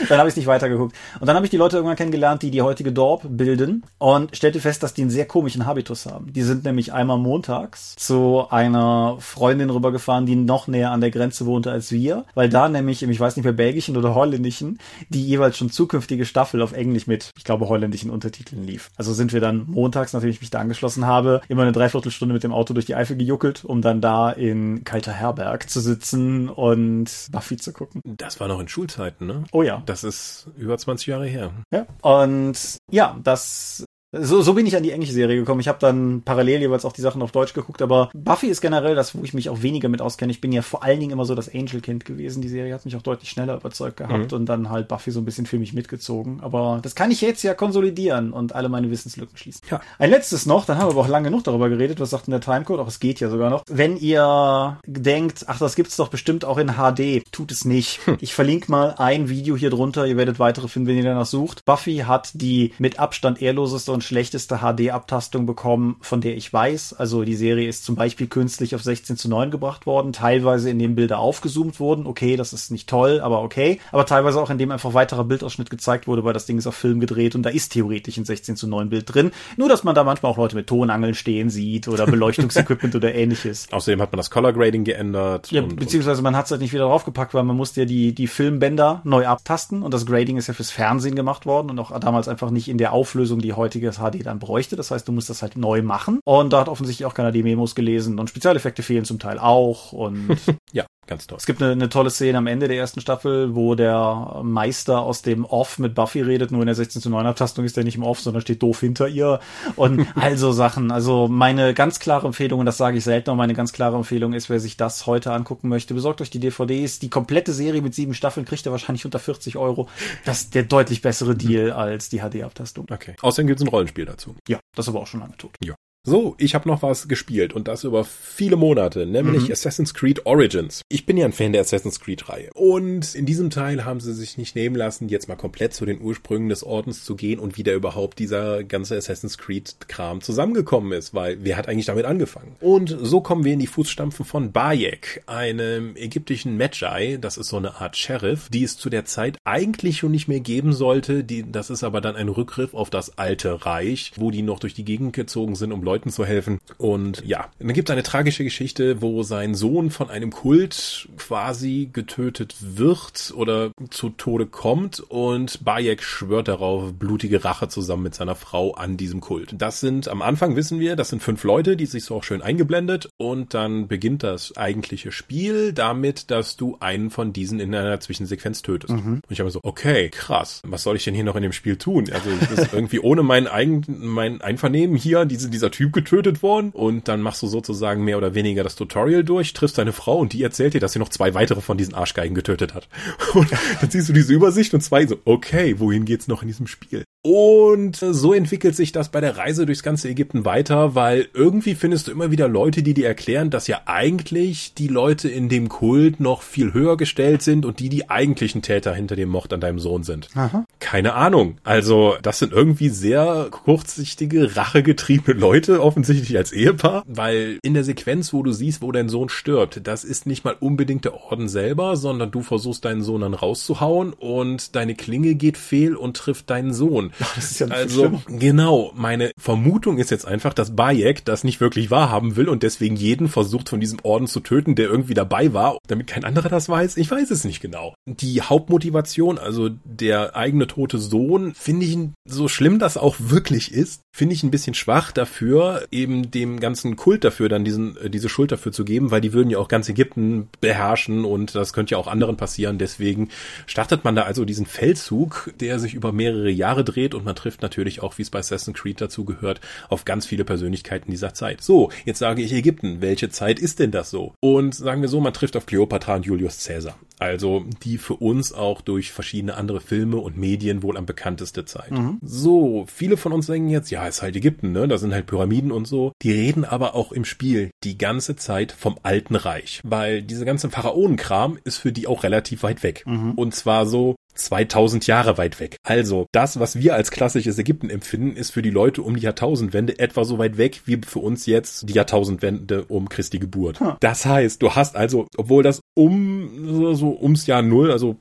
Dann habe ich nicht weitergeguckt. Und dann habe ich die Leute irgendwann kennengelernt, die die heutige Dorp bilden und stellte fest, dass die einen sehr komischen Habitus haben. Die sind nämlich einmal montags zu einer Freundin rübergefahren, die noch näher an der Grenze wohnte als wir, weil da nämlich im, ich weiß nicht mehr, belgischen oder holländischen, die jeweils schon zukünftige Staffel auf Englisch mit, ich glaube, holländischen Untertiteln lief. Also sind wir dann montags, nachdem ich mich da angeschlossen habe, immer eine Dreiviertelstunde mit dem Auto durch die Eifel gejuckelt, um dann da in Kalter Herberg zu sitzen und Buffy zu gucken. Das war noch in Schulzeit. Zeiten, ne? Oh ja. Das ist über 20 Jahre her. Ja. Und ja, das so, so bin ich an die englische Serie gekommen. Ich habe dann parallel jeweils auch die Sachen auf Deutsch geguckt, aber Buffy ist generell das, wo ich mich auch weniger mit auskenne. Ich bin ja vor allen Dingen immer so das Angel-Kind gewesen. Die Serie hat mich auch deutlich schneller überzeugt gehabt mhm. und dann halt Buffy so ein bisschen für mich mitgezogen. Aber das kann ich jetzt ja konsolidieren und alle meine Wissenslücken schließen. Ja. Ein letztes noch, dann haben wir aber auch lange genug darüber geredet. Was sagt denn der Timecode? Auch es geht ja sogar noch. Wenn ihr denkt, ach, das gibt's doch bestimmt auch in HD, tut es nicht. Hm. Ich verlinke mal ein Video hier drunter. Ihr werdet weitere finden, wenn ihr danach sucht. Buffy hat die mit Abstand ehrloseste und schlechteste HD-Abtastung bekommen, von der ich weiß. Also die Serie ist zum Beispiel künstlich auf 16 zu 9 gebracht worden, teilweise indem Bilder aufgezoomt wurden. Okay, das ist nicht toll, aber okay. Aber teilweise auch indem einfach weiterer Bildausschnitt gezeigt wurde, weil das Ding ist auf Film gedreht und da ist theoretisch ein 16 zu 9 Bild drin. Nur, dass man da manchmal auch Leute mit Tonangeln stehen sieht oder Beleuchtungsequipment oder ähnliches. Außerdem hat man das Color Grading geändert. Ja, und, beziehungsweise man hat es halt nicht wieder draufgepackt, weil man musste ja die, die Filmbänder neu abtasten und das Grading ist ja fürs Fernsehen gemacht worden und auch damals einfach nicht in der Auflösung, die heutige das HD dann bräuchte. Das heißt, du musst das halt neu machen. Und da hat offensichtlich auch keiner die Memos gelesen. Und Spezialeffekte fehlen zum Teil auch. Und ja, ganz toll. Es gibt eine, eine tolle Szene am Ende der ersten Staffel, wo der Meister aus dem Off mit Buffy redet. Nur in der 16 zu 9 Abtastung ist er nicht im Off, sondern steht doof hinter ihr. Und also Sachen. Also meine ganz klare Empfehlung, und das sage ich selten, aber meine ganz klare Empfehlung ist, wer sich das heute angucken möchte, besorgt euch die DVDs. Die komplette Serie mit sieben Staffeln kriegt ihr wahrscheinlich unter 40 Euro. Das ist der deutlich bessere Deal als die HD-Abtastung. Okay. Außerdem gibt es ein Rollenspiel dazu. Ja, das ist aber auch schon lange tot. Ja. So, ich habe noch was gespielt und das über viele Monate, nämlich mhm. Assassin's Creed Origins. Ich bin ja ein Fan der Assassin's Creed-Reihe und in diesem Teil haben sie sich nicht nehmen lassen, jetzt mal komplett zu den Ursprüngen des Ordens zu gehen und wie da überhaupt dieser ganze Assassin's Creed-Kram zusammengekommen ist, weil wer hat eigentlich damit angefangen? Und so kommen wir in die Fußstampfen von Bayek, einem ägyptischen Magi, das ist so eine Art Sheriff, die es zu der Zeit eigentlich schon nicht mehr geben sollte, die, das ist aber dann ein Rückgriff auf das alte Reich, wo die noch durch die Gegend gezogen sind, um Leute Leuten zu helfen. Und ja, dann gibt es eine tragische Geschichte, wo sein Sohn von einem Kult quasi getötet wird oder zu Tode kommt und Bayek schwört darauf, blutige Rache zusammen mit seiner Frau an diesem Kult. Das sind, am Anfang wissen wir, das sind fünf Leute, die sich so auch schön eingeblendet und dann beginnt das eigentliche Spiel damit, dass du einen von diesen in einer Zwischensequenz tötest. Mhm. Und ich habe so, okay, krass, was soll ich denn hier noch in dem Spiel tun? Also irgendwie ohne mein, eigen, mein Einvernehmen hier, diese, dieser Typ Typ getötet worden und dann machst du sozusagen mehr oder weniger das Tutorial durch, triffst deine Frau und die erzählt dir, dass sie noch zwei weitere von diesen Arschgeigen getötet hat. Und dann siehst du diese Übersicht und zwei so, okay, wohin geht's noch in diesem Spiel? Und so entwickelt sich das bei der Reise durchs ganze Ägypten weiter, weil irgendwie findest du immer wieder Leute, die dir erklären, dass ja eigentlich die Leute in dem Kult noch viel höher gestellt sind und die die eigentlichen Täter hinter dem Mord an deinem Sohn sind. Aha. Keine Ahnung. Also das sind irgendwie sehr kurzsichtige, rachegetriebene Leute, offensichtlich als Ehepaar, weil in der Sequenz, wo du siehst, wo dein Sohn stirbt, das ist nicht mal unbedingt der Orden selber, sondern du versuchst deinen Sohn dann rauszuhauen und deine Klinge geht fehl und trifft deinen Sohn. Ach, das ist ja also genau, meine Vermutung ist jetzt einfach, dass Bayek das nicht wirklich wahrhaben will und deswegen jeden versucht von diesem Orden zu töten, der irgendwie dabei war, damit kein anderer das weiß. Ich weiß es nicht genau. Die Hauptmotivation, also der eigene tote Sohn, finde ich so schlimm das auch wirklich ist, finde ich ein bisschen schwach dafür, eben dem ganzen Kult dafür dann diesen äh, diese Schuld dafür zu geben, weil die würden ja auch ganz Ägypten beherrschen und das könnte ja auch anderen passieren. Deswegen startet man da also diesen Feldzug, der sich über mehrere Jahre dreht und man trifft natürlich auch, wie es bei Assassin's Creed dazu gehört, auf ganz viele Persönlichkeiten dieser Zeit. So, jetzt sage ich Ägypten. Welche Zeit ist denn das so? Und sagen wir so, man trifft auf Cleopatra und Julius Caesar. Also die für uns auch durch verschiedene andere Filme und Medien wohl am bekannteste Zeit. Mhm. So, viele von uns denken jetzt, ja, ist halt Ägypten, ne? Da sind halt Pyramiden und so. Die reden aber auch im Spiel die ganze Zeit vom Alten Reich, weil diese ganze Pharaonenkram ist für die auch relativ weit weg. Mhm. Und zwar so, 2000 Jahre weit weg. Also das, was wir als klassisches Ägypten empfinden, ist für die Leute um die Jahrtausendwende etwa so weit weg wie für uns jetzt die Jahrtausendwende um Christi Geburt. Hm. Das heißt, du hast also, obwohl das um so ums Jahr Null, also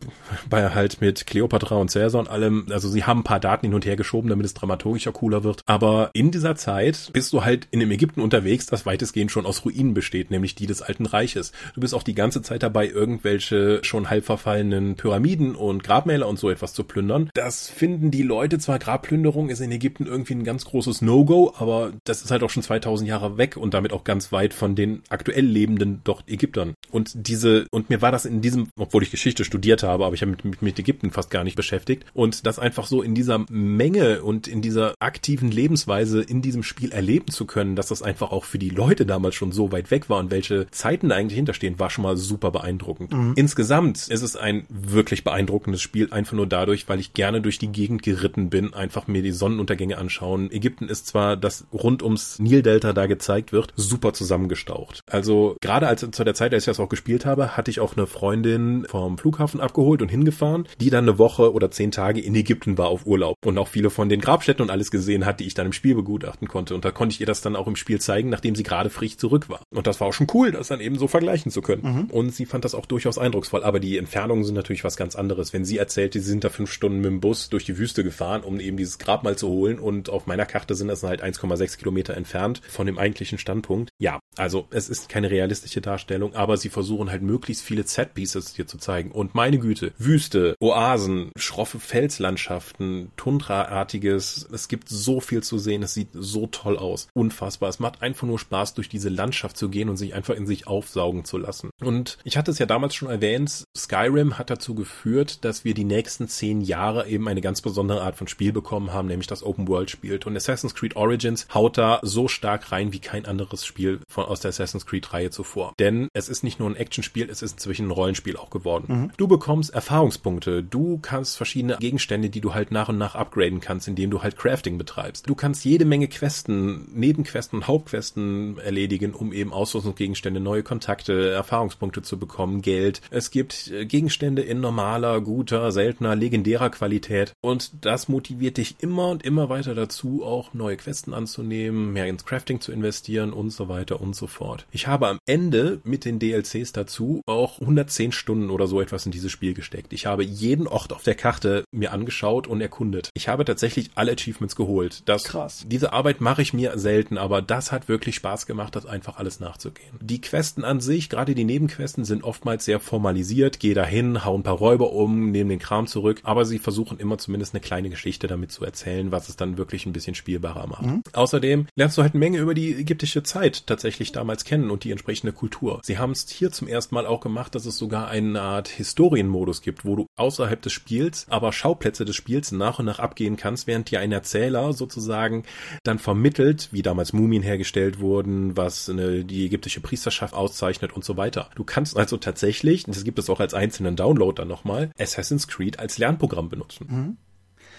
bei halt mit Cleopatra und Caesar und allem, also sie haben ein paar Daten hin und her geschoben, damit es dramaturgischer cooler wird. Aber in dieser Zeit bist du halt in dem Ägypten unterwegs, das weitestgehend schon aus Ruinen besteht, nämlich die des Alten Reiches. Du bist auch die ganze Zeit dabei, irgendwelche schon halb verfallenen Pyramiden und Grab Grabmäler und so etwas zu plündern. Das finden die Leute zwar, Grabplünderung ist in Ägypten irgendwie ein ganz großes No-Go, aber das ist halt auch schon 2000 Jahre weg und damit auch ganz weit von den aktuell lebenden dort Ägyptern. Und diese, und mir war das in diesem, obwohl ich Geschichte studiert habe, aber ich habe mich mit, mit Ägypten fast gar nicht beschäftigt und das einfach so in dieser Menge und in dieser aktiven Lebensweise in diesem Spiel erleben zu können, dass das einfach auch für die Leute damals schon so weit weg war und welche Zeiten da eigentlich hinterstehen, war schon mal super beeindruckend. Mhm. Insgesamt ist es ein wirklich beeindruckendes Spiel einfach nur dadurch, weil ich gerne durch die Gegend geritten bin, einfach mir die Sonnenuntergänge anschauen. Ägypten ist zwar, das rund ums Nildelta da gezeigt wird, super zusammengestaucht. Also gerade als zu der Zeit, als ich das auch gespielt habe, hatte ich auch eine Freundin vom Flughafen abgeholt und hingefahren, die dann eine Woche oder zehn Tage in Ägypten war auf Urlaub und auch viele von den Grabstätten und alles gesehen hat, die ich dann im Spiel begutachten konnte. Und da konnte ich ihr das dann auch im Spiel zeigen, nachdem sie gerade frisch zurück war. Und das war auch schon cool, das dann eben so vergleichen zu können. Mhm. Und sie fand das auch durchaus eindrucksvoll. Aber die Entfernungen sind natürlich was ganz anderes. Wenn sie erzählt, sie sind da fünf Stunden mit dem Bus durch die Wüste gefahren, um eben dieses Grabmal zu holen und auf meiner Karte sind das halt 1,6 Kilometer entfernt von dem eigentlichen Standpunkt. Ja, also es ist keine realistische Darstellung, aber sie versuchen halt möglichst viele Set-Pieces dir zu zeigen. Und meine Güte, Wüste, Oasen, schroffe Felslandschaften, Tundra-artiges, es gibt so viel zu sehen, es sieht so toll aus. Unfassbar. Es macht einfach nur Spaß, durch diese Landschaft zu gehen und sich einfach in sich aufsaugen zu lassen. Und ich hatte es ja damals schon erwähnt, Skyrim hat dazu geführt, dass wir die nächsten zehn Jahre eben eine ganz besondere Art von Spiel bekommen haben, nämlich das Open World spielt. Und Assassin's Creed Origins haut da so stark rein wie kein anderes Spiel von, aus der Assassin's Creed Reihe zuvor. Denn es ist nicht nur ein Actionspiel, es ist inzwischen ein Rollenspiel auch geworden. Mhm. Du bekommst Erfahrungspunkte, du kannst verschiedene Gegenstände, die du halt nach und nach upgraden kannst, indem du halt Crafting betreibst. Du kannst jede Menge Questen, Nebenquesten und Hauptquesten erledigen, um eben Ausrüstungsgegenstände, neue Kontakte, Erfahrungspunkte zu bekommen, Geld. Es gibt äh, Gegenstände in normaler, guter, seltener, legendärer Qualität und das motiviert dich immer und immer weiter dazu, auch neue Questen anzunehmen, mehr ins Crafting zu investieren und so weiter und so fort. Ich habe am Ende mit den DLCs dazu auch 110 Stunden oder so etwas in dieses Spiel gesteckt. Ich habe jeden Ort auf der Karte mir angeschaut und erkundet. Ich habe tatsächlich alle Achievements geholt. Das, Krass. Diese Arbeit mache ich mir selten, aber das hat wirklich Spaß gemacht, das einfach alles nachzugehen. Die Questen an sich, gerade die Nebenquesten, sind oftmals sehr formalisiert. Geh dahin, hau ein paar Räuber um, nehmen den Kram zurück, aber sie versuchen immer zumindest eine kleine Geschichte damit zu erzählen, was es dann wirklich ein bisschen spielbarer macht. Mhm. Außerdem lernst du halt eine Menge über die ägyptische Zeit tatsächlich damals kennen und die entsprechende Kultur. Sie haben es hier zum ersten Mal auch gemacht, dass es sogar eine Art Historienmodus gibt, wo du außerhalb des Spiels, aber Schauplätze des Spiels nach und nach abgehen kannst, während dir ein Erzähler sozusagen dann vermittelt, wie damals Mumien hergestellt wurden, was eine, die ägyptische Priesterschaft auszeichnet und so weiter. Du kannst also tatsächlich, das gibt es auch als einzelnen Download dann nochmal, Assassin's Creed als Lernprogramm benutzen. Mhm.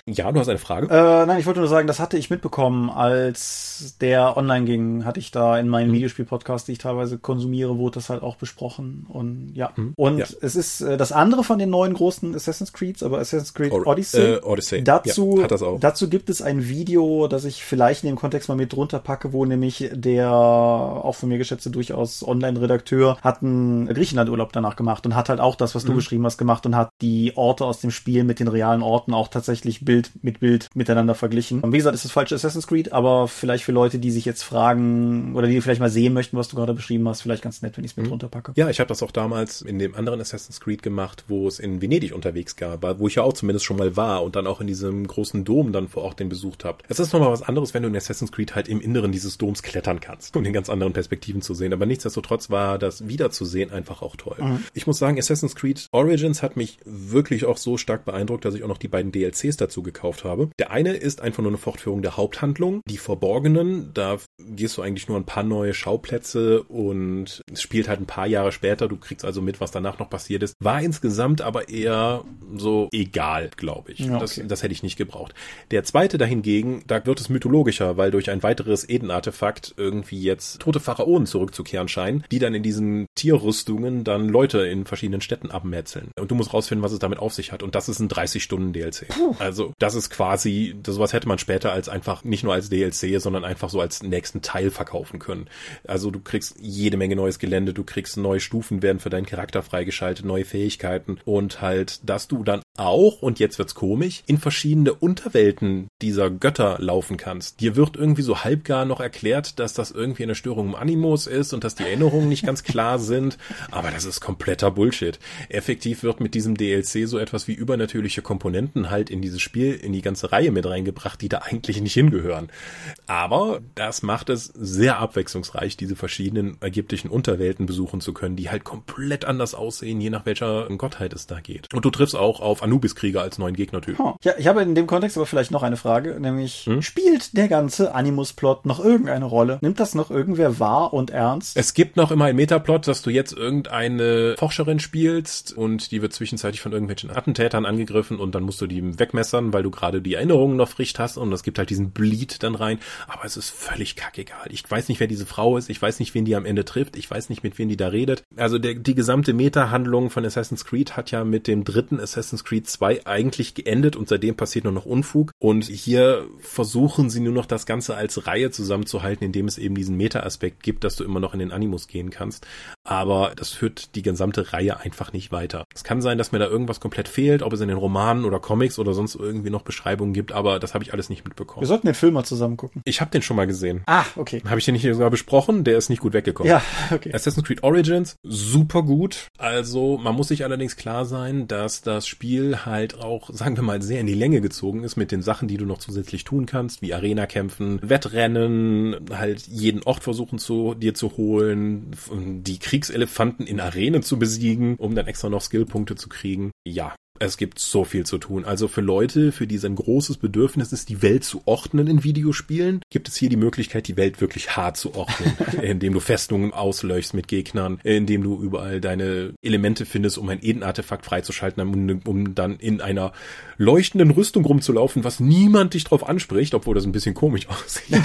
Ja, du hast eine Frage? Äh, nein, ich wollte nur sagen, das hatte ich mitbekommen, als der online ging, hatte ich da in meinen mhm. Videospiel-Podcast, die ich teilweise konsumiere, wurde das halt auch besprochen. Und ja. Mhm. Und ja. es ist äh, das andere von den neuen großen Assassin's Creeds, aber Assassin's Creed Or Odyssey. Äh, Odyssey. Dazu, ja, dazu gibt es ein Video, das ich vielleicht in dem Kontext mal mit drunter packe, wo nämlich der auch von mir geschätzte durchaus Online-Redakteur hat einen Griechenland-Urlaub danach gemacht und hat halt auch das, was du mhm. beschrieben hast, gemacht und hat die Orte aus dem Spiel mit den realen Orten auch tatsächlich Bild Bild mit Bild miteinander verglichen. Wie gesagt, ist das falsche Assassin's Creed, aber vielleicht für Leute, die sich jetzt fragen oder die vielleicht mal sehen möchten, was du gerade beschrieben hast, vielleicht ganz nett, wenn ich es mit mhm. runterpacke. Ja, ich habe das auch damals in dem anderen Assassin's Creed gemacht, wo es in Venedig unterwegs gab, wo ich ja auch zumindest schon mal war und dann auch in diesem großen Dom dann vor Ort den besucht habe. Es ist nochmal was anderes, wenn du in Assassin's Creed halt im Inneren dieses Doms klettern kannst, um den ganz anderen Perspektiven zu sehen. Aber nichtsdestotrotz war das wiederzusehen einfach auch toll. Mhm. Ich muss sagen, Assassin's Creed Origins hat mich wirklich auch so stark beeindruckt, dass ich auch noch die beiden DLCs dazu gekauft habe. Der eine ist einfach nur eine Fortführung der Haupthandlung. Die Verborgenen, da gehst du eigentlich nur ein paar neue Schauplätze und es spielt halt ein paar Jahre später. Du kriegst also mit, was danach noch passiert ist. War insgesamt aber eher so egal, glaube ich. Ja, okay. das, das hätte ich nicht gebraucht. Der zweite dahingegen, da wird es mythologischer, weil durch ein weiteres Eden-Artefakt irgendwie jetzt tote Pharaonen zurückzukehren scheinen, die dann in diesen Tierrüstungen dann Leute in verschiedenen Städten abmetzeln. Und du musst rausfinden, was es damit auf sich hat. Und das ist ein 30-Stunden-DLC. Also das ist quasi, sowas hätte man später als einfach nicht nur als DLC, sondern einfach so als nächsten Teil verkaufen können. Also du kriegst jede Menge neues Gelände, du kriegst neue Stufen werden für deinen Charakter freigeschaltet, neue Fähigkeiten und halt, dass du dann auch, und jetzt wird's komisch, in verschiedene Unterwelten dieser Götter laufen kannst. Dir wird irgendwie so halbgar noch erklärt, dass das irgendwie eine Störung im Animus ist und dass die Erinnerungen nicht ganz klar sind, aber das ist kompletter Bullshit. Effektiv wird mit diesem DLC so etwas wie übernatürliche Komponenten halt in dieses Spiel, in die ganze Reihe mit reingebracht, die da eigentlich nicht hingehören. Aber das macht es sehr abwechslungsreich, diese verschiedenen ägyptischen Unterwelten besuchen zu können, die halt komplett anders aussehen, je nach welcher Gottheit es da geht. Und du triffst auch auf Anubis-Krieger als neuen Gegnertyp. Oh. Ja, ich habe in dem Kontext aber vielleicht noch eine Frage, nämlich hm? spielt der ganze Animus-Plot noch irgendeine Rolle? Nimmt das noch irgendwer wahr und ernst? Es gibt noch immer einen Metaplot, dass du jetzt irgendeine Forscherin spielst und die wird zwischenzeitlich von irgendwelchen Attentätern angegriffen und dann musst du die wegmessern, weil du gerade die Erinnerungen noch frisch hast und es gibt halt diesen Bleed dann rein. Aber es ist völlig kackegal. Ich weiß nicht, wer diese Frau ist. Ich weiß nicht, wen die am Ende trifft. Ich weiß nicht, mit wem die da redet. Also der, die gesamte Meta-Handlung von Assassin's Creed hat ja mit dem dritten Assassin's Creed 2 eigentlich geendet und seitdem passiert nur noch Unfug. Und hier versuchen sie nur noch das Ganze als Reihe zusammenzuhalten, indem es eben diesen Meta-Aspekt gibt, dass du immer noch in den Animus gehen kannst. Aber das führt die gesamte Reihe einfach nicht weiter. Es kann sein, dass mir da irgendwas komplett fehlt, ob es in den Romanen oder Comics oder sonst irgendwie noch Beschreibungen gibt, aber das habe ich alles nicht mitbekommen. Wir sollten den Film mal zusammen gucken. Ich habe den schon mal gesehen. Ah, okay. Habe ich den nicht sogar besprochen? Der ist nicht gut weggekommen. Ja, okay. Assassin's Creed Origins, super gut. Also man muss sich allerdings klar sein, dass das Spiel halt auch, sagen wir mal, sehr in die Länge gezogen ist mit den Sachen, die du noch zusätzlich tun kannst, wie Arena-Kämpfen, Wettrennen, halt jeden Ort versuchen zu dir zu holen, die Kriegselefanten in Arenen zu besiegen, um dann extra noch Skillpunkte zu kriegen. Ja, es gibt so viel zu tun. Also für Leute, für die es ein großes Bedürfnis ist, die Welt zu ordnen in Videospielen, gibt es hier die Möglichkeit, die Welt wirklich hart zu ordnen, indem du Festungen auslöschst mit Gegnern, indem du überall deine Elemente findest, um ein Eden-Artefakt freizuschalten, um, um, dann in einer leuchtenden Rüstung rumzulaufen, was niemand dich drauf anspricht, obwohl das ein bisschen komisch aussieht.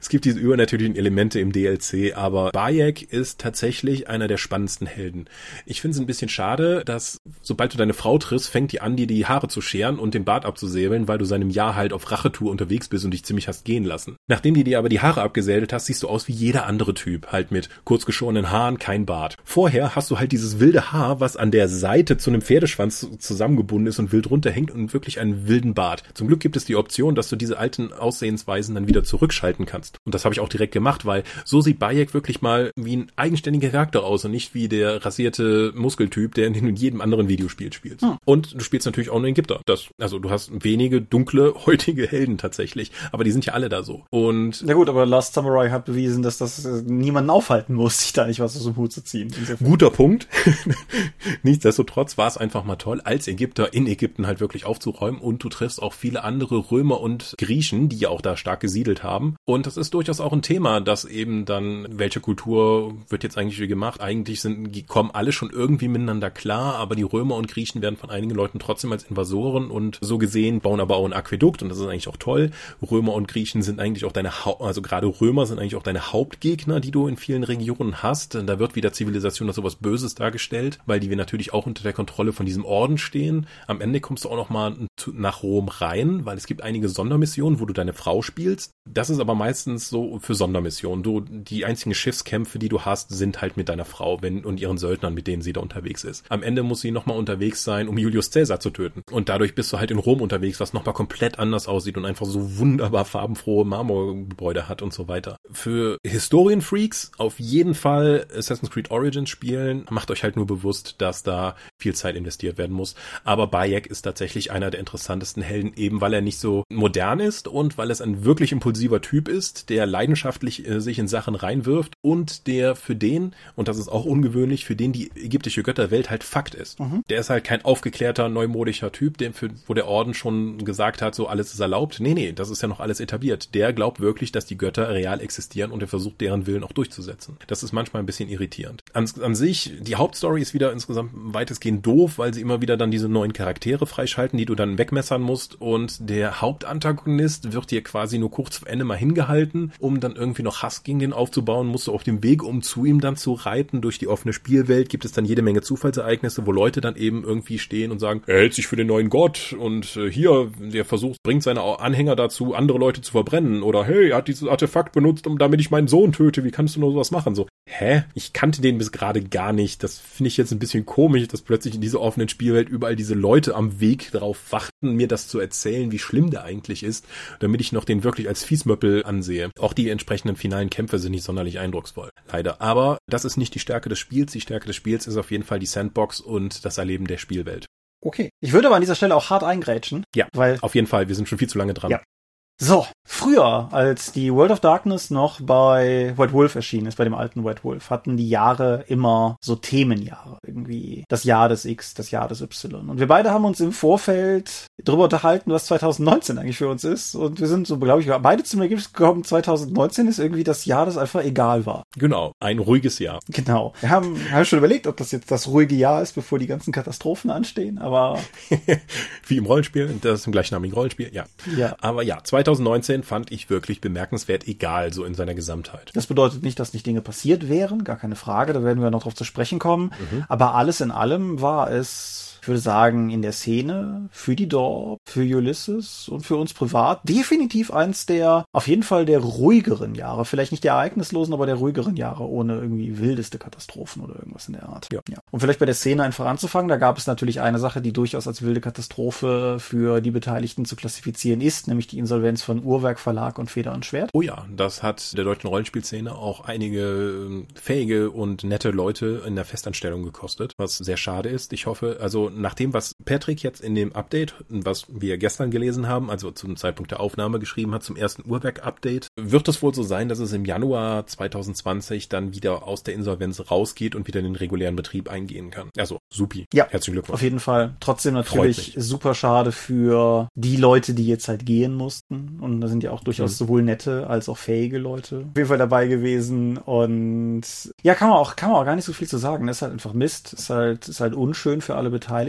Es gibt diese übernatürlichen Elemente im DLC, aber Bayek ist tatsächlich einer der spannendsten Helden. Ich finde es ein bisschen schade, dass sobald du deine Frau triffst, fängt die an, dir die Haare zu scheren und den Bart abzusäbeln, weil du seinem Jahr halt auf Rachetour unterwegs bist und dich ziemlich hast gehen lassen. Nachdem die dir aber die Haare abgesäbelt hast, siehst du aus wie jeder andere Typ, halt mit kurz geschorenen Haaren, kein Bart. Vorher hast du halt dieses wilde Haar, was an der Seite zu einem Pferdeschwanz zusammengebunden ist und wild runterhängt und wirklich einen wilden Bart. Zum Glück gibt es die Option, dass du diese alten Aussehensweisen dann wieder zurückschalten kannst. Und das habe ich auch direkt gemacht, weil so sieht Bayek wirklich mal wie ein eigenständiger Charakter aus und nicht wie der rasierte Muskeltyp, der in jedem anderen Videospiel spielt. Hm. Und du spielst natürlich auch einen Ägypter. Das, also du hast wenige dunkle, heutige Helden tatsächlich. Aber die sind ja alle da so. Und. Ja gut, aber Last Samurai hat bewiesen, dass das äh, niemanden aufhalten muss, sich da nicht was aus dem Hut zu ziehen. Guter Punkt. Nichtsdestotrotz war es einfach mal toll, als Ägypter in Ägypten halt wirklich aufzuräumen und du triffst auch viele andere Römer und Griechen, die ja auch da stark gesiedelt haben. Und das ist durchaus auch ein Thema, dass eben dann, welche Kultur wird jetzt eigentlich wie gemacht? Eigentlich sind, kommen alle schon irgendwie miteinander klar, aber die Römer und Griechen werden von einigen Leuten trotzdem als Invasoren und so gesehen bauen aber auch ein Aquädukt und das ist eigentlich auch toll. Römer und Griechen sind eigentlich auch deine, ha also gerade Römer sind eigentlich auch deine Hauptgegner, die du in vielen Regionen hast. Da wird wieder Zivilisation als sowas Böses dargestellt, weil die wir natürlich auch unter der Kontrolle von diesem Orden stehen. Am Ende kommst du auch noch mal nach Rom rein, weil es gibt einige Sondermissionen, wo du deine Frau spielst. Das ist aber meistens so für Sondermissionen. Du, die einzigen Schiffskämpfe, die du hast, sind halt mit deiner Frau wenn, und ihren Söldnern, mit denen sie da unterwegs ist. Am Ende muss sie nochmal unterwegs sein, um Julius Caesar zu töten. Und dadurch bist du halt in Rom unterwegs, was nochmal komplett anders aussieht und einfach so wunderbar farbenfrohe Marmorgebäude hat und so weiter. Für Historienfreaks auf jeden Fall Assassin's Creed Origins spielen. Macht euch halt nur bewusst, dass da viel Zeit investiert werden muss. Aber Bayek ist tatsächlich einer der interessantesten Helden, eben weil er nicht so modern ist und weil es ein wirklich impulsiver Typ ist, der leidenschaftlich äh, sich in Sachen reinwirft und der für den, und das ist auch ungewöhnlich, für den die ägyptische Götterwelt halt Fakt ist. Mhm. Der ist halt kein kein aufgeklärter, neumodischer Typ, dem für, wo der Orden schon gesagt hat, so alles ist erlaubt. Nee, nee, das ist ja noch alles etabliert. Der glaubt wirklich, dass die Götter real existieren und er versucht, deren Willen auch durchzusetzen. Das ist manchmal ein bisschen irritierend. An, an sich, die Hauptstory ist wieder insgesamt weitestgehend doof, weil sie immer wieder dann diese neuen Charaktere freischalten, die du dann wegmessern musst und der Hauptantagonist wird dir quasi nur kurz vor Ende mal hingehalten, um dann irgendwie noch Hass gegen den aufzubauen, musst du auf dem Weg, um zu ihm dann zu reiten durch die offene Spielwelt, gibt es dann jede Menge Zufallsereignisse, wo Leute dann eben irgendwie stehen und sagen, er hält sich für den neuen Gott und äh, hier, der versucht, bringt seine Anhänger dazu, andere Leute zu verbrennen oder hey, er hat dieses Artefakt benutzt, um damit ich meinen Sohn töte, wie kannst du nur sowas machen? So, hä? Ich kannte den bis gerade gar nicht. Das finde ich jetzt ein bisschen komisch, dass plötzlich in dieser offenen Spielwelt überall diese Leute am Weg darauf warten, mir das zu erzählen, wie schlimm der eigentlich ist, damit ich noch den wirklich als Fiesmöppel ansehe. Auch die entsprechenden finalen Kämpfe sind nicht sonderlich eindrucksvoll. Leider. Aber das ist nicht die Stärke des Spiels. Die Stärke des Spiels ist auf jeden Fall die Sandbox und das Erleben der Spielwelt. Okay. Ich würde aber an dieser Stelle auch hart eingrätschen. Ja, weil auf jeden Fall. Wir sind schon viel zu lange dran. Ja. So, früher, als die World of Darkness noch bei White Wolf erschienen ist, bei dem alten White Wolf, hatten die Jahre immer so Themenjahre. Irgendwie das Jahr des X, das Jahr des Y. Und wir beide haben uns im Vorfeld darüber unterhalten, was 2019 eigentlich für uns ist. Und wir sind so, glaube ich, beide zum Ergebnis gekommen, 2019 ist irgendwie das Jahr, das einfach egal war. Genau, ein ruhiges Jahr. Genau. Wir haben, haben schon überlegt, ob das jetzt das ruhige Jahr ist, bevor die ganzen Katastrophen anstehen, aber... Wie im Rollenspiel, das ist im gleichnamigen Rollenspiel, ja. Ja. Aber ja, 2019 fand ich wirklich bemerkenswert egal, so in seiner Gesamtheit. Das bedeutet nicht, dass nicht Dinge passiert wären, gar keine Frage, da werden wir noch drauf zu sprechen kommen. Mhm. Aber alles in allem war es ich würde sagen, in der Szene, für die Dorp, für Ulysses und für uns privat definitiv eins der, auf jeden Fall der ruhigeren Jahre. Vielleicht nicht der ereignislosen, aber der ruhigeren Jahre, ohne irgendwie wildeste Katastrophen oder irgendwas in der Art. Ja. ja. Und vielleicht bei der Szene einfach anzufangen, da gab es natürlich eine Sache, die durchaus als wilde Katastrophe für die Beteiligten zu klassifizieren ist, nämlich die Insolvenz von Uhrwerk Verlag und Feder und Schwert. Oh ja, das hat der deutschen Rollenspielszene auch einige ähm, fähige und nette Leute in der Festanstellung gekostet, was sehr schade ist. Ich hoffe, also nach dem, was Patrick jetzt in dem Update, was wir gestern gelesen haben, also zum Zeitpunkt der Aufnahme geschrieben hat, zum ersten Uhrwerk-Update, wird es wohl so sein, dass es im Januar 2020 dann wieder aus der Insolvenz rausgeht und wieder in den regulären Betrieb eingehen kann. Also, supi. Ja. Herzlichen Glückwunsch. Auf jeden Fall. Trotzdem natürlich super schade für die Leute, die jetzt halt gehen mussten. Und da sind ja auch durchaus mhm. sowohl nette als auch fähige Leute auf jeden Fall dabei gewesen. Und ja, kann man auch, kann man auch gar nicht so viel zu sagen. Das ist halt einfach Mist. Das ist halt, ist halt unschön für alle Beteiligten.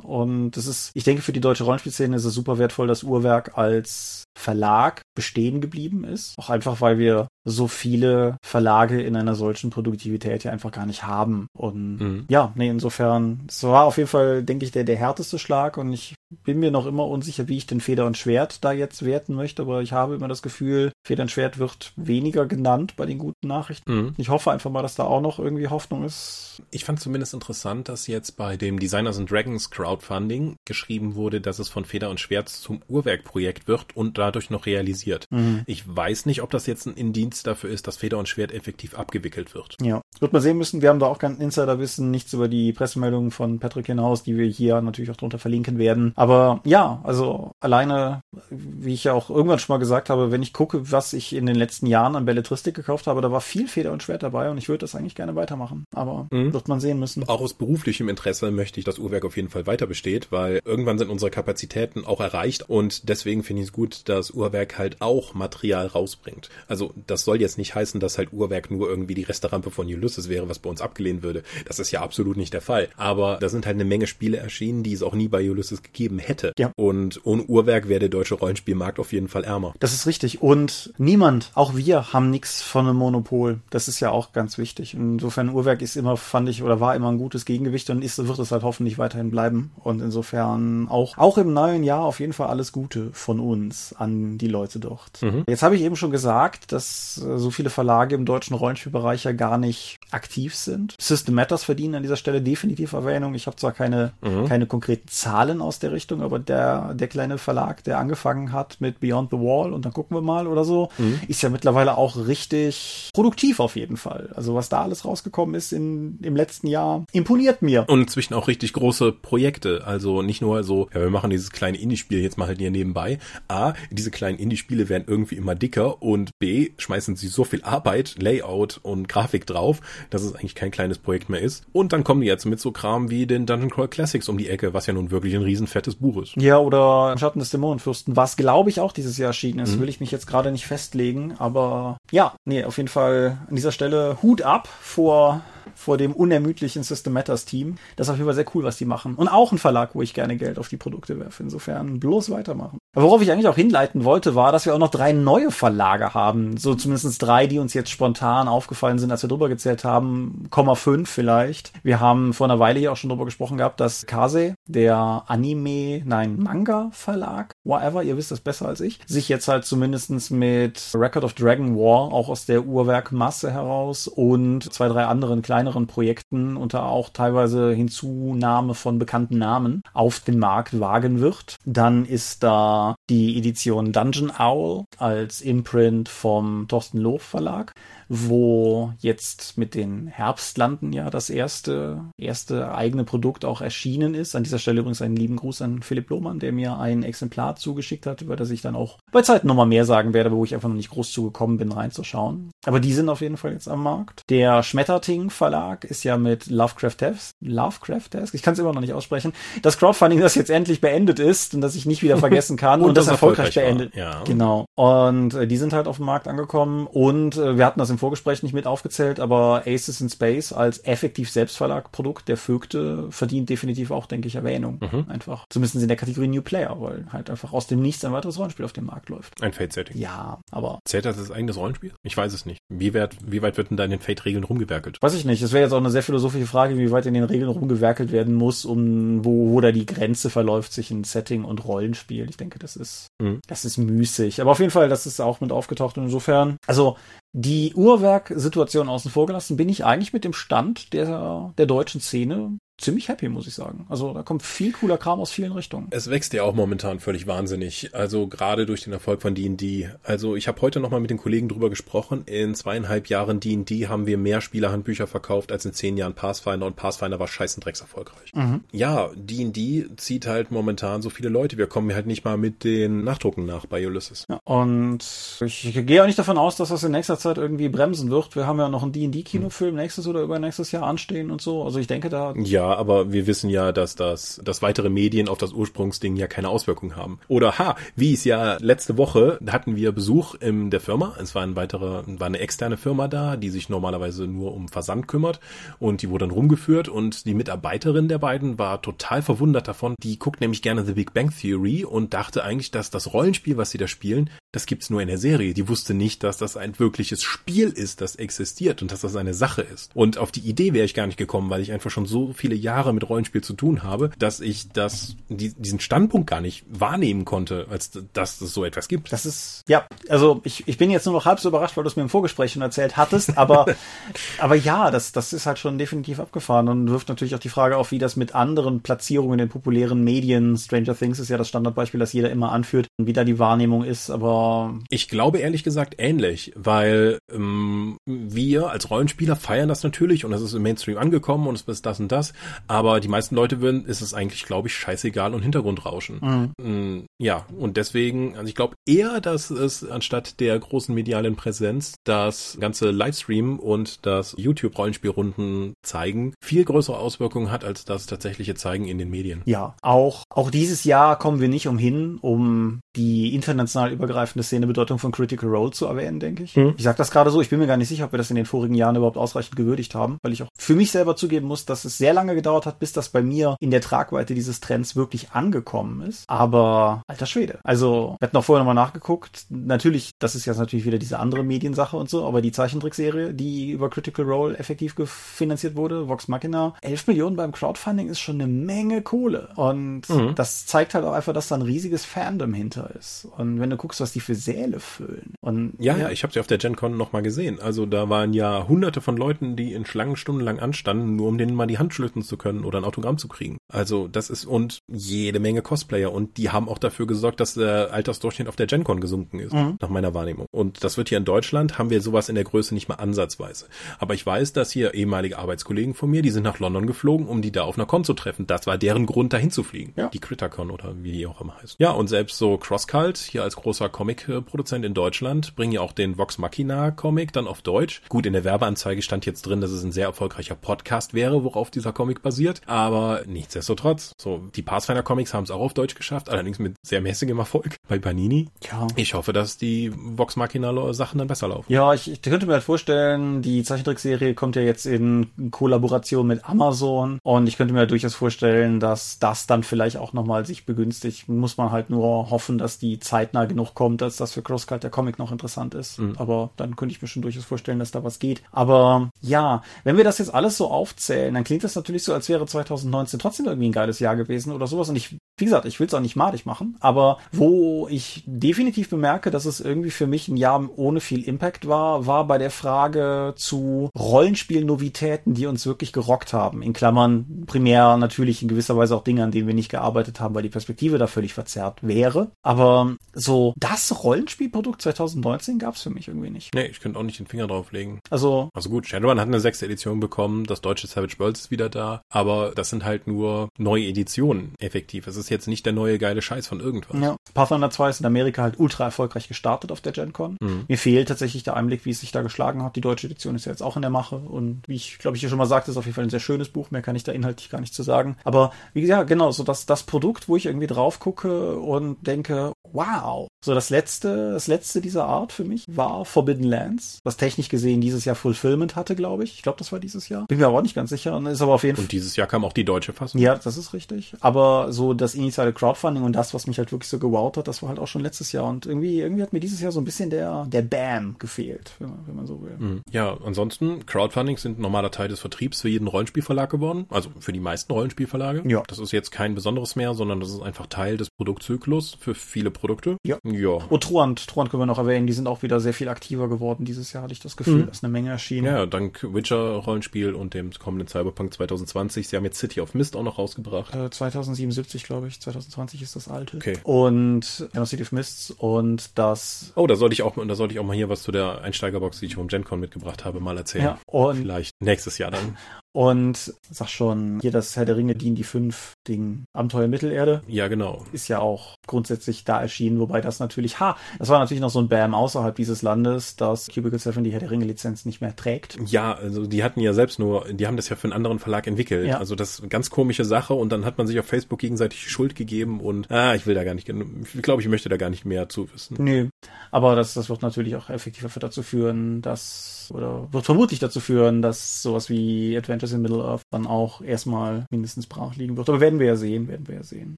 Und das ist, ich denke, für die deutsche Rollenspielszene ist es super wertvoll, dass Uhrwerk als Verlag bestehen geblieben ist. Auch einfach, weil wir so viele Verlage in einer solchen Produktivität ja einfach gar nicht haben. Und mhm. ja, nee, insofern, es war auf jeden Fall, denke ich, der, der härteste Schlag und ich bin mir noch immer unsicher, wie ich den Feder und Schwert da jetzt werten möchte, aber ich habe immer das Gefühl, Feder und Schwert wird weniger genannt bei den guten Nachrichten. Mhm. Ich hoffe einfach mal, dass da auch noch irgendwie Hoffnung ist. Ich fand zumindest interessant, dass jetzt bei dem Designers and Dragons Crowdfunding geschrieben wurde, dass es von Feder und Schwert zum Uhrwerkprojekt wird und dadurch noch realisiert. Mhm. Ich weiß nicht, ob das jetzt ein Indienst dafür ist, dass Feder und Schwert effektiv abgewickelt wird. Ja, wird man sehen müssen. Wir haben da auch kein Insiderwissen, nichts über die Pressemeldungen von Patrick hinaus, die wir hier natürlich auch drunter verlinken werden. Aber ja, also alleine, wie ich ja auch irgendwann schon mal gesagt habe, wenn ich gucke, was ich in den letzten Jahren an Belletristik gekauft habe, da war viel Feder und Schwert dabei und ich würde das eigentlich gerne weitermachen. Aber mhm. wird man sehen müssen. Auch aus beruflichem Interesse möchte ich, dass Uhrwerk auf jeden Fall weiter besteht, weil irgendwann sind unsere Kapazitäten auch erreicht und deswegen finde ich es gut, dass Uhrwerk halt auch Material rausbringt. Also das soll jetzt nicht heißen, dass halt Uhrwerk nur irgendwie die Resterampe von Ulysses wäre, was bei uns abgelehnt würde. Das ist ja absolut nicht der Fall. Aber da sind halt eine Menge Spiele erschienen, die es auch nie bei Ulysses gegeben hätte. Ja. Und ohne Uhrwerk wäre der deutsche Rollenspielmarkt auf jeden Fall ärmer. Das ist richtig. Und niemand, auch wir, haben nichts von einem Monopol. Das ist ja auch ganz wichtig. Insofern Uhrwerk ist immer, fand ich, oder war immer ein gutes Gegengewicht und ist, wird es halt hoffentlich weiterhin bleiben. Und insofern auch, auch im neuen Jahr auf jeden Fall alles Gute von uns an die Leute dort. Mhm. Jetzt habe ich eben schon gesagt, dass äh, so viele Verlage im deutschen Rollenspielbereich ja gar nicht aktiv sind. System Matters verdienen an dieser Stelle definitiv Erwähnung. Ich habe zwar keine, mhm. keine konkreten Zahlen aus der Richtung, aber der, der kleine Verlag, der angefangen hat mit Beyond the Wall und dann gucken wir mal oder so, mhm. ist ja mittlerweile auch richtig produktiv auf jeden Fall. Also was da alles rausgekommen ist in, im letzten Jahr, imponiert mir. Und inzwischen auch richtig große Projekte. Also nicht nur so, ja, wir machen dieses kleine Indie-Spiel jetzt mal halt hier nebenbei. A, diese kleinen Indie-Spiele werden irgendwie immer dicker und B, schmeißen sie so viel Arbeit, Layout und Grafik drauf, dass es eigentlich kein kleines Projekt mehr ist. Und dann kommen die jetzt mit so Kram wie den Dungeon Crawl Classics um die Ecke, was ja nun wirklich ein riesenfettes Buch ist. Ja, oder Schatten des Dämonenfürsten, was glaube ich auch dieses Jahr erschienen ist, mhm. will ich mich jetzt gerade nicht festlegen, aber ja, nee, auf jeden Fall an dieser Stelle Hut ab vor vor dem unermüdlichen System Matters Team. Das ist auf jeden Fall sehr cool, was die machen. Und auch ein Verlag, wo ich gerne Geld auf die Produkte werfe. Insofern bloß weitermachen. Aber worauf ich eigentlich auch hinleiten wollte, war, dass wir auch noch drei neue Verlage haben. So zumindest drei, die uns jetzt spontan aufgefallen sind, als wir drüber gezählt haben. Komma fünf vielleicht. Wir haben vor einer Weile hier auch schon drüber gesprochen gehabt, dass Kase, der Anime, nein, Manga Verlag, whatever, ihr wisst das besser als ich, sich jetzt halt zumindestens mit Record of Dragon War auch aus der Uhrwerkmasse heraus und zwei, drei anderen kleinen kleineren Projekten unter auch teilweise Hinzunahme von bekannten Namen auf den Markt wagen wird. Dann ist da die Edition Dungeon Owl als Imprint vom Thorsten Loh Verlag wo jetzt mit den Herbstlanden ja das erste, erste eigene Produkt auch erschienen ist. An dieser Stelle übrigens einen lieben Gruß an Philipp Lohmann, der mir ein Exemplar zugeschickt hat, über das ich dann auch bei Zeiten nochmal mehr sagen werde, wo ich einfach noch nicht groß zugekommen bin, reinzuschauen. Aber die sind auf jeden Fall jetzt am Markt. Der Schmetterting Verlag ist ja mit Lovecraft Desk, Lovecraft Desk, ich kann es immer noch nicht aussprechen, das Crowdfunding, das jetzt endlich beendet ist und das ich nicht wieder vergessen kann und, und das, das erfolgreich, erfolgreich beendet. Ja. Genau. Und äh, die sind halt auf dem Markt angekommen und äh, wir hatten das im im Vorgespräch nicht mit aufgezählt, aber Aces in Space als effektiv Selbstverlag-Produkt der Vögte verdient definitiv auch, denke ich, Erwähnung. Mhm. Einfach. Zumindest in der Kategorie New Player, weil halt einfach aus dem Nichts ein weiteres Rollenspiel auf dem Markt läuft. Ein Fate-Setting. Ja, aber. Zählt das als eigenes Rollenspiel? Ich weiß es nicht. Wie weit, wie weit wird denn da in den Fate-Regeln rumgewerkelt? Weiß ich nicht. Das wäre jetzt auch eine sehr philosophische Frage, wie weit in den Regeln rumgewerkelt werden muss, um wo, wo da die Grenze verläuft zwischen Setting und Rollenspiel. Ich denke, das ist, mhm. das ist müßig. Aber auf jeden Fall, das ist auch mit aufgetaucht und insofern, also die Uhrwerk-Situation außen vor gelassen, bin ich eigentlich mit dem Stand der, der deutschen Szene ziemlich happy, muss ich sagen. Also da kommt viel cooler Kram aus vielen Richtungen. Es wächst ja auch momentan völlig wahnsinnig. Also gerade durch den Erfolg von D&D. Also ich habe heute nochmal mit den Kollegen drüber gesprochen. In zweieinhalb Jahren D&D haben wir mehr Spielerhandbücher verkauft als in zehn Jahren Pathfinder und Pathfinder war scheißendrecks erfolgreich. Mhm. Ja, D&D zieht halt momentan so viele Leute. Wir kommen halt nicht mal mit den Nachdrucken nach bei Ulysses. Ja, und ich, gehe auch nicht davon aus, dass das in nächster Zeit irgendwie bremsen wird. Wir haben ja noch einen D&D-Kinofilm mhm. nächstes oder übernächstes Jahr anstehen und so. Also ich denke da... Ja, aber wir wissen ja, dass das, dass weitere Medien auf das Ursprungsding ja keine Auswirkungen haben. Oder ha, wie es ja letzte Woche hatten wir Besuch in der Firma. Es war ein weiterer, war eine externe Firma da, die sich normalerweise nur um Versand kümmert und die wurde dann rumgeführt und die Mitarbeiterin der beiden war total verwundert davon. Die guckt nämlich gerne The Big Bang Theory und dachte eigentlich, dass das Rollenspiel, was sie da spielen, das gibt's nur in der Serie. Die wusste nicht, dass das ein wirkliches Spiel ist, das existiert und dass das eine Sache ist. Und auf die Idee wäre ich gar nicht gekommen, weil ich einfach schon so viele Jahre mit Rollenspiel zu tun habe, dass ich das, die, diesen Standpunkt gar nicht wahrnehmen konnte, als dass es so etwas gibt. Das ist, ja, also ich, ich bin jetzt nur noch halb so überrascht, weil du es mir im Vorgespräch schon erzählt hattest, aber, aber ja, das, das ist halt schon definitiv abgefahren und wirft natürlich auch die Frage auf, wie das mit anderen Platzierungen in populären Medien, Stranger Things ist ja das Standardbeispiel, das jeder immer anführt, wie da die Wahrnehmung ist, aber. Ich glaube ehrlich gesagt ähnlich, weil ähm, wir als Rollenspieler feiern das natürlich und es ist im Mainstream angekommen und es ist das und das, aber die meisten Leute würden, ist es eigentlich, glaube ich, scheißegal und Hintergrundrauschen. Mhm. Mm, ja, und deswegen, also ich glaube eher, dass es anstatt der großen medialen Präsenz das ganze Livestream und das YouTube-Rollenspielrunden zeigen viel größere Auswirkungen hat als das tatsächliche Zeigen in den Medien. Ja, auch, auch dieses Jahr kommen wir nicht umhin, um die international übergreifende Szenebedeutung von Critical Role zu erwähnen, denke ich. Mhm. Ich sage das gerade so, ich bin mir gar nicht sicher, ob wir das in den vorigen Jahren überhaupt ausreichend gewürdigt haben, weil ich auch für mich selber zugeben muss, dass es sehr lange gedauert hat, bis das bei mir in der Tragweite dieses Trends wirklich angekommen ist. Aber alter Schwede. Also, wir hatten auch vorher nochmal nachgeguckt. Natürlich, das ist jetzt natürlich wieder diese andere Mediensache und so, aber die Zeichentrickserie, die über Critical Role effektiv finanziert wurde, Vox Machina, 11 Millionen beim Crowdfunding ist schon eine Menge Kohle. Und mhm. das zeigt halt auch einfach, dass da ein riesiges Fandom hinter ist. Und wenn du guckst, was die für Säle füllen. Und ja, ja, ich habe sie auf der Gen Con nochmal gesehen. Also da waren ja hunderte von Leuten, die in Schlangen stundenlang anstanden, nur um denen mal die Hand schlüpfen zu können oder ein Autogramm zu kriegen. Also das ist und jede Menge Cosplayer und die haben auch dafür gesorgt, dass der Altersdurchschnitt auf der Gen Con gesunken ist, mhm. nach meiner Wahrnehmung. Und das wird hier in Deutschland, haben wir sowas in der Größe nicht mal ansatzweise. Aber ich weiß, dass hier ehemalige Arbeitskollegen von mir, die sind nach London geflogen, um die da auf einer Con zu treffen. Das war deren Grund, dahin zu fliegen. Ja. Die Criticon oder wie die auch immer heißt. Ja, und selbst so Crosscult, hier als großer Comic-Produzent in Deutschland, bringen ja auch den Vox Machina Comic dann auf Deutsch. Gut, in der Werbeanzeige stand jetzt drin, dass es ein sehr erfolgreicher Podcast wäre, worauf dieser Comic basiert. Aber nichtsdestotrotz, so, die Pathfinder Comics haben es auch auf Deutsch geschafft, allerdings mit sehr mäßigem Erfolg bei Panini. Ja. Ich hoffe, dass die Vox Machina Sachen dann besser laufen. Ja, ich, ich könnte mir halt vorstellen, die Zeichentrickserie kommt ja jetzt in Kollaboration mit Amazon und ich könnte mir halt durchaus vorstellen, dass das dann vielleicht auch nochmal sich begünstigt. Muss man halt nur hoffen, dass die zeitnah genug kommt, als dass für Crosscut der Comic noch interessant ist. Mhm. Aber dann könnte ich mir schon durchaus vorstellen, dass da was geht. Aber ja, wenn wir das jetzt alles so aufzählen, dann klingt das natürlich so, als wäre 2019 trotzdem irgendwie ein geiles Jahr gewesen oder sowas. Und ich, wie gesagt, ich will es auch nicht madig machen, aber wo ich definitiv bemerke, dass es irgendwie für mich ein Jahr ohne viel Impact war, war bei der Frage zu Rollenspiel-Novitäten, die uns wirklich gerockt haben. In Klammern primär natürlich in gewisser Weise auch Dinge, an denen wir nicht gearbeitet haben, weil die Perspektive da völlig verzerrt wäre. Aber so das Rollenspielprodukt 2019 gab es für mich irgendwie nicht. Nee, ich könnte auch nicht den Finger drauflegen. Also, also gut, Shadowrun hat eine sechste Edition bekommen, das deutsche Savage Worlds ist wieder da Jahr, aber das sind halt nur neue Editionen effektiv. Es ist jetzt nicht der neue geile Scheiß von irgendwas. Ja. Pathfinder 2 ist in Amerika halt ultra erfolgreich gestartet auf der Gen Con. Mhm. Mir fehlt tatsächlich der Einblick, wie es sich da geschlagen hat. Die deutsche Edition ist ja jetzt auch in der Mache und wie ich glaube ich hier schon mal sagte, ist auf jeden Fall ein sehr schönes Buch. Mehr kann ich da inhaltlich gar nicht zu sagen. Aber wie gesagt, genau, so das, das Produkt, wo ich irgendwie drauf gucke und denke, wow. So das letzte, das letzte dieser Art für mich war Forbidden Lands, was technisch gesehen dieses Jahr Fulfillment hatte, glaube ich. Ich glaube, das war dieses Jahr. Bin mir aber auch nicht ganz sicher. Ist aber auf jeden Fall. Und dieses Jahr kam auch die deutsche Fassung. Ja, das ist richtig. Aber so das initiale Crowdfunding und das, was mich halt wirklich so gewowt hat, das war halt auch schon letztes Jahr. Und irgendwie, irgendwie hat mir dieses Jahr so ein bisschen der, der Bam gefehlt, wenn man, wenn man so will. Mhm. Ja, ansonsten, Crowdfunding sind normaler Teil des Vertriebs für jeden Rollenspielverlag geworden. Also für die meisten Rollenspielverlage. Ja. Das ist jetzt kein besonderes mehr, sondern das ist einfach Teil des Produktzyklus für viele Produkte. Ja. Ja. Und Truant, Truant können wir noch erwähnen, die sind auch wieder sehr viel aktiver geworden. Dieses Jahr hatte ich das Gefühl, mhm. dass eine Menge erschienen. Ja, dank Witcher-Rollenspiel und dem kommenden Cyberpunk 2020. Sie haben jetzt City of Mist auch noch rausgebracht. Äh, 2077, glaube ich. 2020 ist das alte. Okay. Und ja, City of Mists und das. Oh, da sollte ich auch, da sollte ich auch mal hier was zu der Einsteigerbox, die ich vom GenCon mitgebracht habe, mal erzählen. Ja, und Vielleicht nächstes Jahr dann. Und sag schon, hier das Herr der Ringe dienen die fünf Ding Abenteuer Mittelerde. Ja, genau. Ist ja auch grundsätzlich da erschienen, wobei das natürlich, ha, das war natürlich noch so ein Bam außerhalb dieses Landes, dass Cubicle 7 die Herr der Ringe Lizenz nicht mehr trägt. Ja, also die hatten ja selbst nur, die haben das ja für einen anderen Verlag entwickelt. Ja. Also das ist eine ganz komische Sache und dann hat man sich auf Facebook gegenseitig Schuld gegeben und, ah, ich will da gar nicht, ich glaube, ich möchte da gar nicht mehr zu wissen. Nö, aber das, das wird natürlich auch effektiv dazu führen, dass, oder wird vermutlich dazu führen, dass sowas wie Adventures in Middle-earth dann auch erstmal mindestens brach liegen wird. Aber werden wir ja sehen, werden wir ja sehen.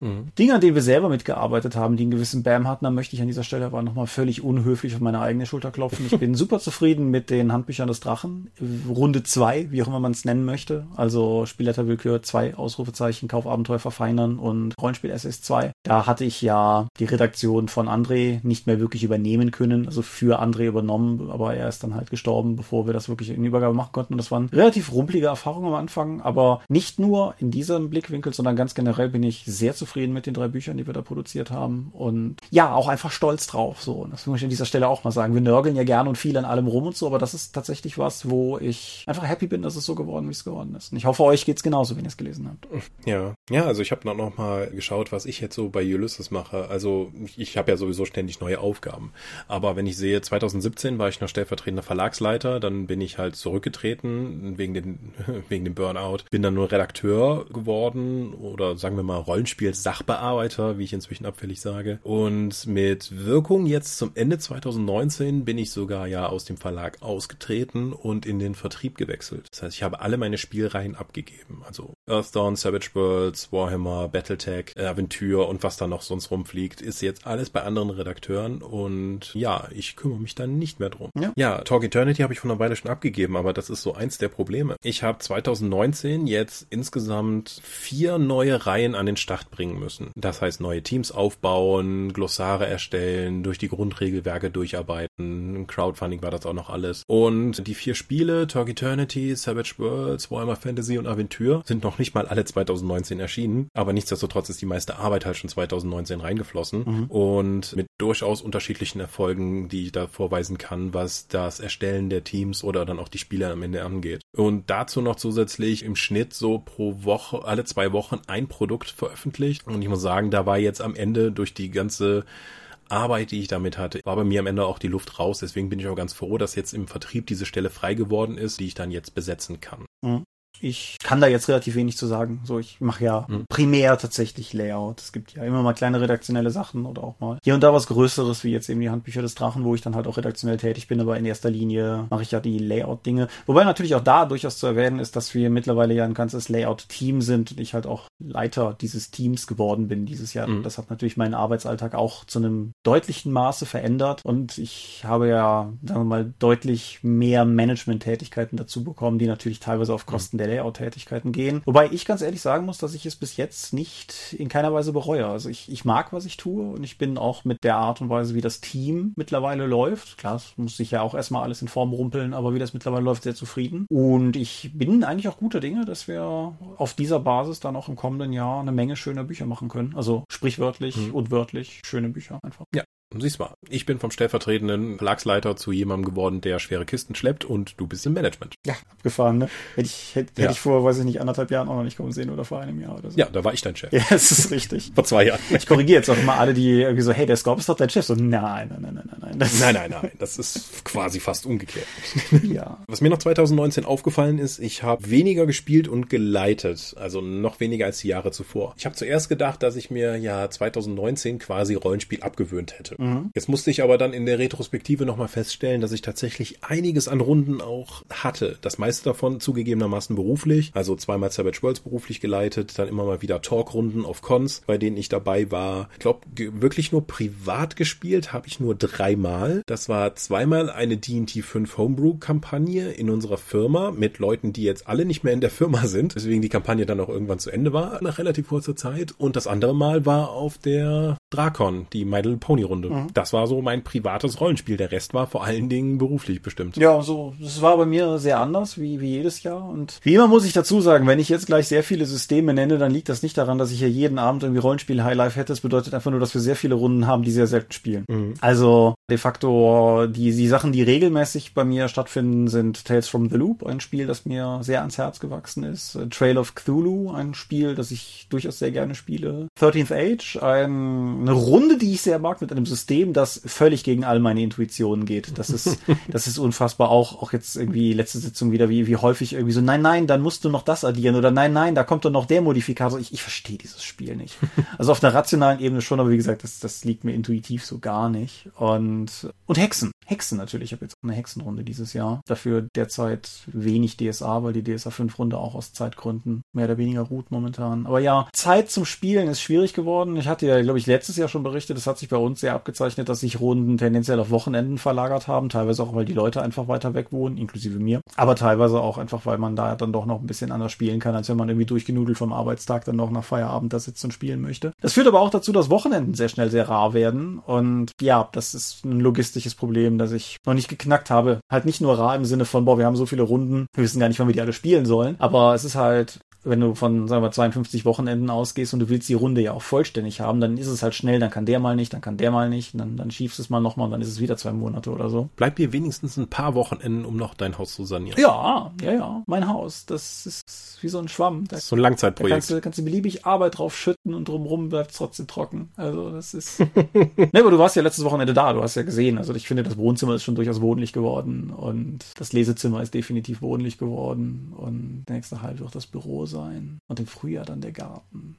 Mhm. Dinge, an denen wir selber mitgearbeitet haben, die einen gewissen Bam hatten, da möchte ich an dieser Stelle aber nochmal völlig unhöflich auf meine eigene Schulter klopfen. Ich bin super zufrieden mit den Handbüchern des Drachen. Runde zwei, wie auch immer man es nennen möchte. Also Spielletterwillkür, zwei Ausrufezeichen, Kaufabenteuer verfeinern und Rollenspiel SS 2. Da hatte ich ja die Redaktion von André nicht mehr wirklich übernehmen können, also für André übernommen, aber er ist dann halt gestorben, bevor wir das wirklich in Übergabe machen konnten. Und das waren relativ rumpelige Erfahrungen am Anfang, aber nicht nur in diesem Blickwinkel, sondern ganz generell bin ich sehr zufrieden mit den drei Büchern, die wir da produziert haben und ja, auch einfach stolz drauf. So, und das muss ich an dieser Stelle auch mal sagen. Wir nörgeln ja gern und viel an allem rum und so, aber das ist tatsächlich was, wo ich einfach happy bin, dass es so geworden, wie es geworden ist. Und ich hoffe, euch geht's genauso, wenn ihr es gelesen habt. Ja, ja, also ich habe noch, noch mal geschaut, was ich jetzt so bei Ulysses mache. Also ich habe ja sowieso ständig neue Aufgaben, aber wenn ich sehe, 2017 war ich noch stellvertretender Verlagsleiter, dann bin ich halt zurückgetreten wegen den wegen dem Burnout, bin dann nur Redakteur geworden oder sagen wir mal Rollenspiel-Sachbearbeiter, wie ich inzwischen abfällig sage. Und mit Wirkung jetzt zum Ende 2019 bin ich sogar ja aus dem Verlag ausgetreten und in den Vertrieb gewechselt. Das heißt, ich habe alle meine Spielreihen abgegeben. Also Earthdawn, Savage Worlds, Warhammer, Battletech, Aventur und was da noch sonst rumfliegt, ist jetzt alles bei anderen Redakteuren und ja, ich kümmere mich dann nicht mehr drum. Ja, ja Talk Eternity habe ich von einer Weile schon abgegeben, aber das ist so eins der Probleme. Ich habe 2019 jetzt insgesamt vier neue Reihen an den Start bringen müssen. Das heißt, neue Teams aufbauen, Glossare erstellen, durch die Grundregelwerke durcharbeiten. Crowdfunding war das auch noch alles. Und die vier Spiele, Talk Eternity, Savage Worlds, Warhammer Fantasy und Aventur, sind noch nicht mal alle 2019 erschienen. Aber nichtsdestotrotz ist die meiste Arbeit halt schon 2019 reingeflossen. Mhm. Und mit durchaus unterschiedlichen Erfolgen, die ich da vorweisen kann, was das Erstellen der Teams oder dann auch die Spiele am Ende angeht. Und dazu noch zusätzlich im Schnitt so pro Woche, alle zwei Wochen ein Produkt veröffentlicht. Und ich muss sagen, da war jetzt am Ende durch die ganze Arbeit, die ich damit hatte, war bei mir am Ende auch die Luft raus. Deswegen bin ich auch ganz froh, dass jetzt im Vertrieb diese Stelle frei geworden ist, die ich dann jetzt besetzen kann. Mhm ich kann da jetzt relativ wenig zu sagen. So, ich mache ja mhm. primär tatsächlich Layout. Es gibt ja immer mal kleine redaktionelle Sachen oder auch mal hier und da was Größeres, wie jetzt eben die Handbücher des Drachen, wo ich dann halt auch redaktionell tätig bin, aber in erster Linie mache ich ja die Layout-Dinge. Wobei natürlich auch da durchaus zu erwähnen ist, dass wir mittlerweile ja ein ganzes Layout-Team sind und ich halt auch Leiter dieses Teams geworden bin dieses Jahr. Mhm. Das hat natürlich meinen Arbeitsalltag auch zu einem deutlichen Maße verändert und ich habe ja, sagen wir mal, deutlich mehr Management-Tätigkeiten dazu bekommen, die natürlich teilweise auf Kosten mhm. der Layout-Tätigkeiten gehen. Wobei ich ganz ehrlich sagen muss, dass ich es bis jetzt nicht in keiner Weise bereue. Also ich, ich mag, was ich tue und ich bin auch mit der Art und Weise, wie das Team mittlerweile läuft. Klar, es muss sich ja auch erstmal alles in Form rumpeln, aber wie das mittlerweile läuft, sehr zufrieden. Und ich bin eigentlich auch guter Dinge, dass wir auf dieser Basis dann auch im kommenden Jahr eine Menge schöner Bücher machen können. Also sprichwörtlich mhm. und wörtlich schöne Bücher einfach. Ja, Siehst mal, ich bin vom stellvertretenden Verlagsleiter zu jemandem geworden, der schwere Kisten schleppt und du bist im Management. Ja, abgefahren, ne? Hätte ich, hätte, ja. hätte ich vor, weiß ich nicht, anderthalb Jahren auch noch nicht kommen sehen oder vor einem Jahr oder so. Ja, da war ich dein Chef. Ja, das ist richtig. vor zwei Jahren. Ich korrigiere jetzt auch immer alle, die irgendwie so, hey, der Scorp ist doch dein Chef. So, nein, nein, nein, nein, nein. Das nein, nein, nein. Das ist quasi fast umgekehrt. ja. Was mir noch 2019 aufgefallen ist, ich habe weniger gespielt und geleitet. Also noch weniger als die Jahre zuvor. Ich habe zuerst gedacht, dass ich mir ja 2019 quasi Rollenspiel abgewöhnt hätte. Mhm. Jetzt musste ich aber dann in der Retrospektive nochmal feststellen, dass ich tatsächlich einiges an Runden auch hatte. Das meiste davon zugegebenermaßen beruflich. Also zweimal Savage Worlds beruflich geleitet, dann immer mal wieder Talkrunden auf Cons, bei denen ich dabei war. Ich glaube, wirklich nur privat gespielt habe ich nur dreimal. Das war zweimal eine D&T 5 Homebrew-Kampagne in unserer Firma mit Leuten, die jetzt alle nicht mehr in der Firma sind, deswegen die Kampagne dann auch irgendwann zu Ende war, nach relativ kurzer Zeit. Und das andere Mal war auf der Drakon, die My Little Pony Runde. Mhm. Das war so mein privates Rollenspiel. Der Rest war vor allen Dingen beruflich bestimmt. Ja, so, das war bei mir sehr anders, wie, wie jedes Jahr. Und wie immer muss ich dazu sagen, wenn ich jetzt gleich sehr viele Systeme nenne, dann liegt das nicht daran, dass ich hier jeden Abend irgendwie Rollenspiel Highlife hätte. Das bedeutet einfach nur, dass wir sehr viele Runden haben, die sehr selten spielen. Mhm. Also de facto die, die Sachen, die regelmäßig bei mir stattfinden, sind Tales from the Loop, ein Spiel, das mir sehr ans Herz gewachsen ist. Trail of Cthulhu, ein Spiel, das ich durchaus sehr gerne spiele. 13th Age, ein, eine Runde, die ich sehr mag, mit einem System, das völlig gegen all meine Intuitionen geht. Das ist, das ist unfassbar. Auch, auch jetzt irgendwie letzte Sitzung wieder, wie, wie häufig irgendwie so, nein, nein, dann musst du noch das addieren oder nein, nein, da kommt doch noch der Modifikator. Ich, ich verstehe dieses Spiel nicht. Also auf einer rationalen Ebene schon, aber wie gesagt, das, das liegt mir intuitiv so gar nicht. Und, und Hexen. Hexen natürlich. Ich habe jetzt eine Hexenrunde dieses Jahr. Dafür derzeit wenig DSA, weil die DSA 5 Runde auch aus Zeitgründen mehr oder weniger ruht momentan. Aber ja, Zeit zum Spielen ist schwierig geworden. Ich hatte ja, glaube ich, letztes Jahr schon berichtet, es hat sich bei uns sehr abgezeichnet, dass sich Runden tendenziell auf Wochenenden verlagert haben. Teilweise auch, weil die Leute einfach weiter weg wohnen, inklusive mir. Aber teilweise auch einfach, weil man da dann doch noch ein bisschen anders spielen kann, als wenn man irgendwie durchgenudelt vom Arbeitstag dann noch nach Feierabend da sitzt und spielen möchte. Das führt aber auch dazu, dass Wochenenden sehr schnell sehr rar werden. Und ja, das ist ein logistisches Problem, das ich noch nicht geknackt habe. Halt nicht nur rar im Sinne von, boah, wir haben so viele Runden, wir wissen gar nicht, wann wir die alle spielen sollen. Aber es ist halt wenn du von, sagen wir, 52 Wochenenden ausgehst und du willst die Runde ja auch vollständig haben, dann ist es halt schnell, dann kann der mal nicht, dann kann der mal nicht, dann, dann schiebst es mal nochmal und dann ist es wieder zwei Monate oder so. Bleibt dir wenigstens ein paar Wochenenden, um noch dein Haus zu sanieren. Ja, ja, ja, mein Haus, das ist wie so ein Schwamm. Da, das ist so ein Langzeitprojekt. Da kannst du, kannst du beliebig Arbeit drauf schütten und drumrum bleibt es trotzdem trocken. Also das ist... ne, aber du warst ja letztes Wochenende da, du hast ja gesehen, also ich finde, das Wohnzimmer ist schon durchaus wohnlich geworden und das Lesezimmer ist definitiv wohnlich geworden und der nächste Halt wird das Büro sein und im Frühjahr dann der Garten.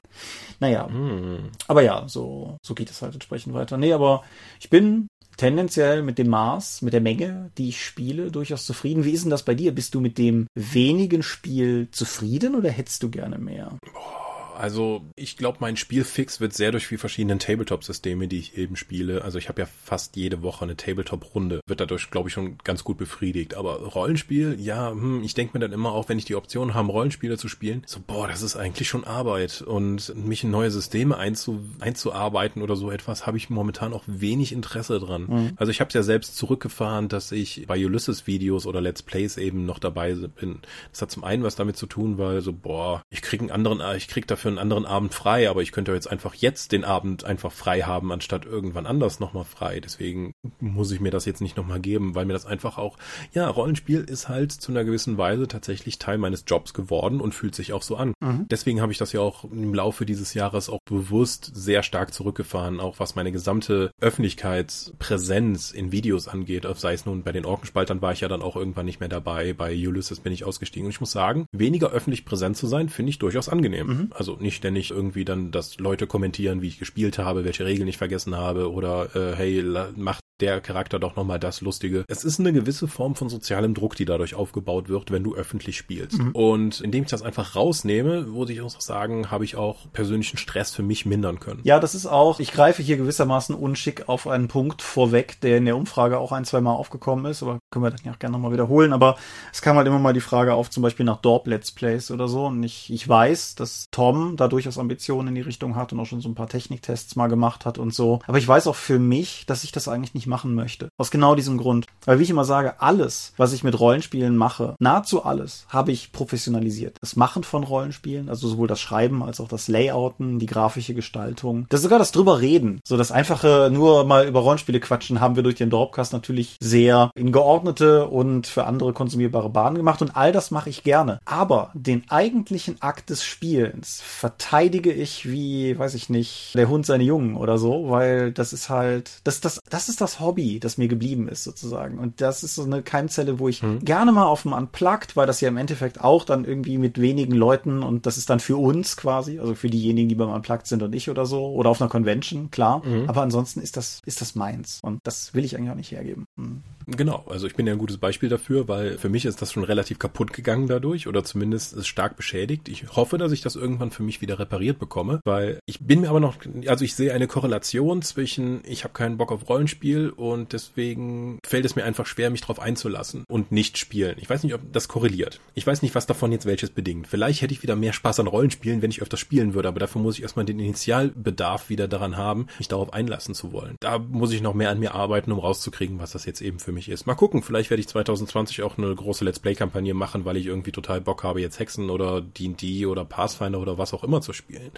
Naja, hm. aber ja, so, so geht es halt entsprechend weiter. Nee, aber ich bin tendenziell mit dem Maß, mit der Menge, die ich spiele, durchaus zufrieden. Wie ist denn das bei dir? Bist du mit dem wenigen Spiel zufrieden oder hättest du gerne mehr? Boah also ich glaube, mein Spielfix wird sehr durch die verschiedenen Tabletop-Systeme, die ich eben spiele. Also ich habe ja fast jede Woche eine Tabletop-Runde. Wird dadurch, glaube ich, schon ganz gut befriedigt. Aber Rollenspiel, ja, hm, ich denke mir dann immer auch, wenn ich die Option habe, Rollenspiele zu spielen, so, boah, das ist eigentlich schon Arbeit. Und mich in neue Systeme einzu, einzuarbeiten oder so etwas, habe ich momentan auch wenig Interesse dran. Mhm. Also ich habe es ja selbst zurückgefahren, dass ich bei Ulysses-Videos oder Let's Plays eben noch dabei bin. Das hat zum einen was damit zu tun, weil so, boah, ich krieg einen anderen, ich krieg dafür einen anderen Abend frei, aber ich könnte jetzt einfach jetzt den Abend einfach frei haben, anstatt irgendwann anders nochmal frei. Deswegen muss ich mir das jetzt nicht nochmal geben, weil mir das einfach auch, ja, Rollenspiel ist halt zu einer gewissen Weise tatsächlich Teil meines Jobs geworden und fühlt sich auch so an. Mhm. Deswegen habe ich das ja auch im Laufe dieses Jahres auch bewusst sehr stark zurückgefahren, auch was meine gesamte Öffentlichkeitspräsenz in Videos angeht, sei es nun bei den Orkenspaltern war ich ja dann auch irgendwann nicht mehr dabei, bei Ulysses bin ich ausgestiegen und ich muss sagen, weniger öffentlich präsent zu sein, finde ich durchaus angenehm. Mhm. Also nicht ständig irgendwie dann, dass Leute kommentieren, wie ich gespielt habe, welche Regeln ich vergessen habe oder äh, hey, mach der Charakter doch nochmal das Lustige. Es ist eine gewisse Form von sozialem Druck, die dadurch aufgebaut wird, wenn du öffentlich spielst. Mhm. Und indem ich das einfach rausnehme, würde ich auch sagen, habe ich auch persönlichen Stress für mich mindern können. Ja, das ist auch, ich greife hier gewissermaßen unschick auf einen Punkt vorweg, der in der Umfrage auch ein, zwei Mal aufgekommen ist, aber können wir dann ja auch gerne nochmal wiederholen. Aber es kam halt immer mal die Frage auf, zum Beispiel nach Dorp Let's Plays oder so. Und ich, ich weiß, dass Tom da durchaus Ambitionen in die Richtung hat und auch schon so ein paar Techniktests mal gemacht hat und so. Aber ich weiß auch für mich, dass ich das eigentlich nicht machen möchte. Aus genau diesem Grund. Weil wie ich immer sage, alles, was ich mit Rollenspielen mache, nahezu alles, habe ich professionalisiert. Das Machen von Rollenspielen, also sowohl das Schreiben als auch das Layouten, die grafische Gestaltung, das sogar das drüber reden. So das einfache nur mal über Rollenspiele quatschen haben wir durch den Dropcast natürlich sehr in geordnete und für andere konsumierbare Bahnen gemacht und all das mache ich gerne. Aber den eigentlichen Akt des Spielens verteidige ich wie, weiß ich nicht, der Hund seine Jungen oder so, weil das ist halt, das, das, das ist das Hobby, das mir geblieben ist sozusagen. Und das ist so eine Keimzelle, wo ich hm. gerne mal auf dem Unplugged, weil das ja im Endeffekt auch dann irgendwie mit wenigen Leuten und das ist dann für uns quasi, also für diejenigen, die beim Unplugged sind und ich oder so, oder auf einer Convention, klar. Mhm. Aber ansonsten ist das, ist das meins. Und das will ich eigentlich auch nicht hergeben. Mhm. Genau, also ich bin ja ein gutes Beispiel dafür, weil für mich ist das schon relativ kaputt gegangen dadurch oder zumindest ist stark beschädigt. Ich hoffe, dass ich das irgendwann für mich wieder repariert bekomme, weil ich bin mir aber noch, also ich sehe eine Korrelation zwischen, ich habe keinen Bock auf Rollenspiel und deswegen fällt es mir einfach schwer, mich darauf einzulassen und nicht spielen. Ich weiß nicht, ob das korreliert. Ich weiß nicht, was davon jetzt welches bedingt. Vielleicht hätte ich wieder mehr Spaß an Rollenspielen, wenn ich öfter spielen würde, aber dafür muss ich erstmal den Initialbedarf wieder daran haben, mich darauf einlassen zu wollen. Da muss ich noch mehr an mir arbeiten, um rauszukriegen, was das jetzt eben für mich ist. Mal gucken, vielleicht werde ich 2020 auch eine große Let's Play-Kampagne machen, weil ich irgendwie total Bock habe, jetzt Hexen oder D&D oder Pathfinder oder was auch immer zu spielen.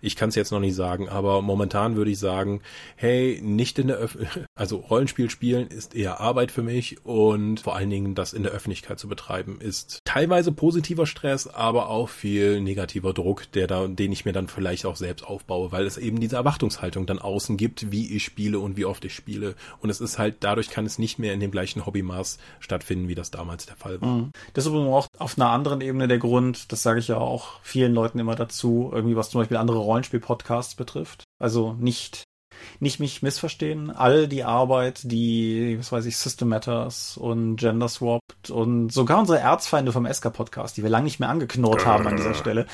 Ich kann es jetzt noch nicht sagen, aber momentan würde ich sagen, hey, nicht in der Öf also Rollenspiel spielen ist eher Arbeit für mich und vor allen Dingen das in der Öffentlichkeit zu betreiben ist teilweise positiver Stress, aber auch viel negativer Druck, der da, den ich mir dann vielleicht auch selbst aufbaue, weil es eben diese Erwartungshaltung dann außen gibt, wie ich spiele und wie oft ich spiele und es ist halt dadurch kann es nicht mehr in dem gleichen Hobbymaß stattfinden, wie das damals der Fall war. Mhm. Das ist übrigens auch auf einer anderen Ebene der Grund, das sage ich ja auch vielen Leuten immer dazu, irgendwie was zum Beispiel andere Rollenspiel-Podcasts betrifft. Also nicht nicht mich missverstehen, all die Arbeit, die, was weiß ich, System Matters und Gender Swapped und sogar unsere Erzfeinde vom SK Podcast, die wir lange nicht mehr angeknurrt haben an dieser Stelle.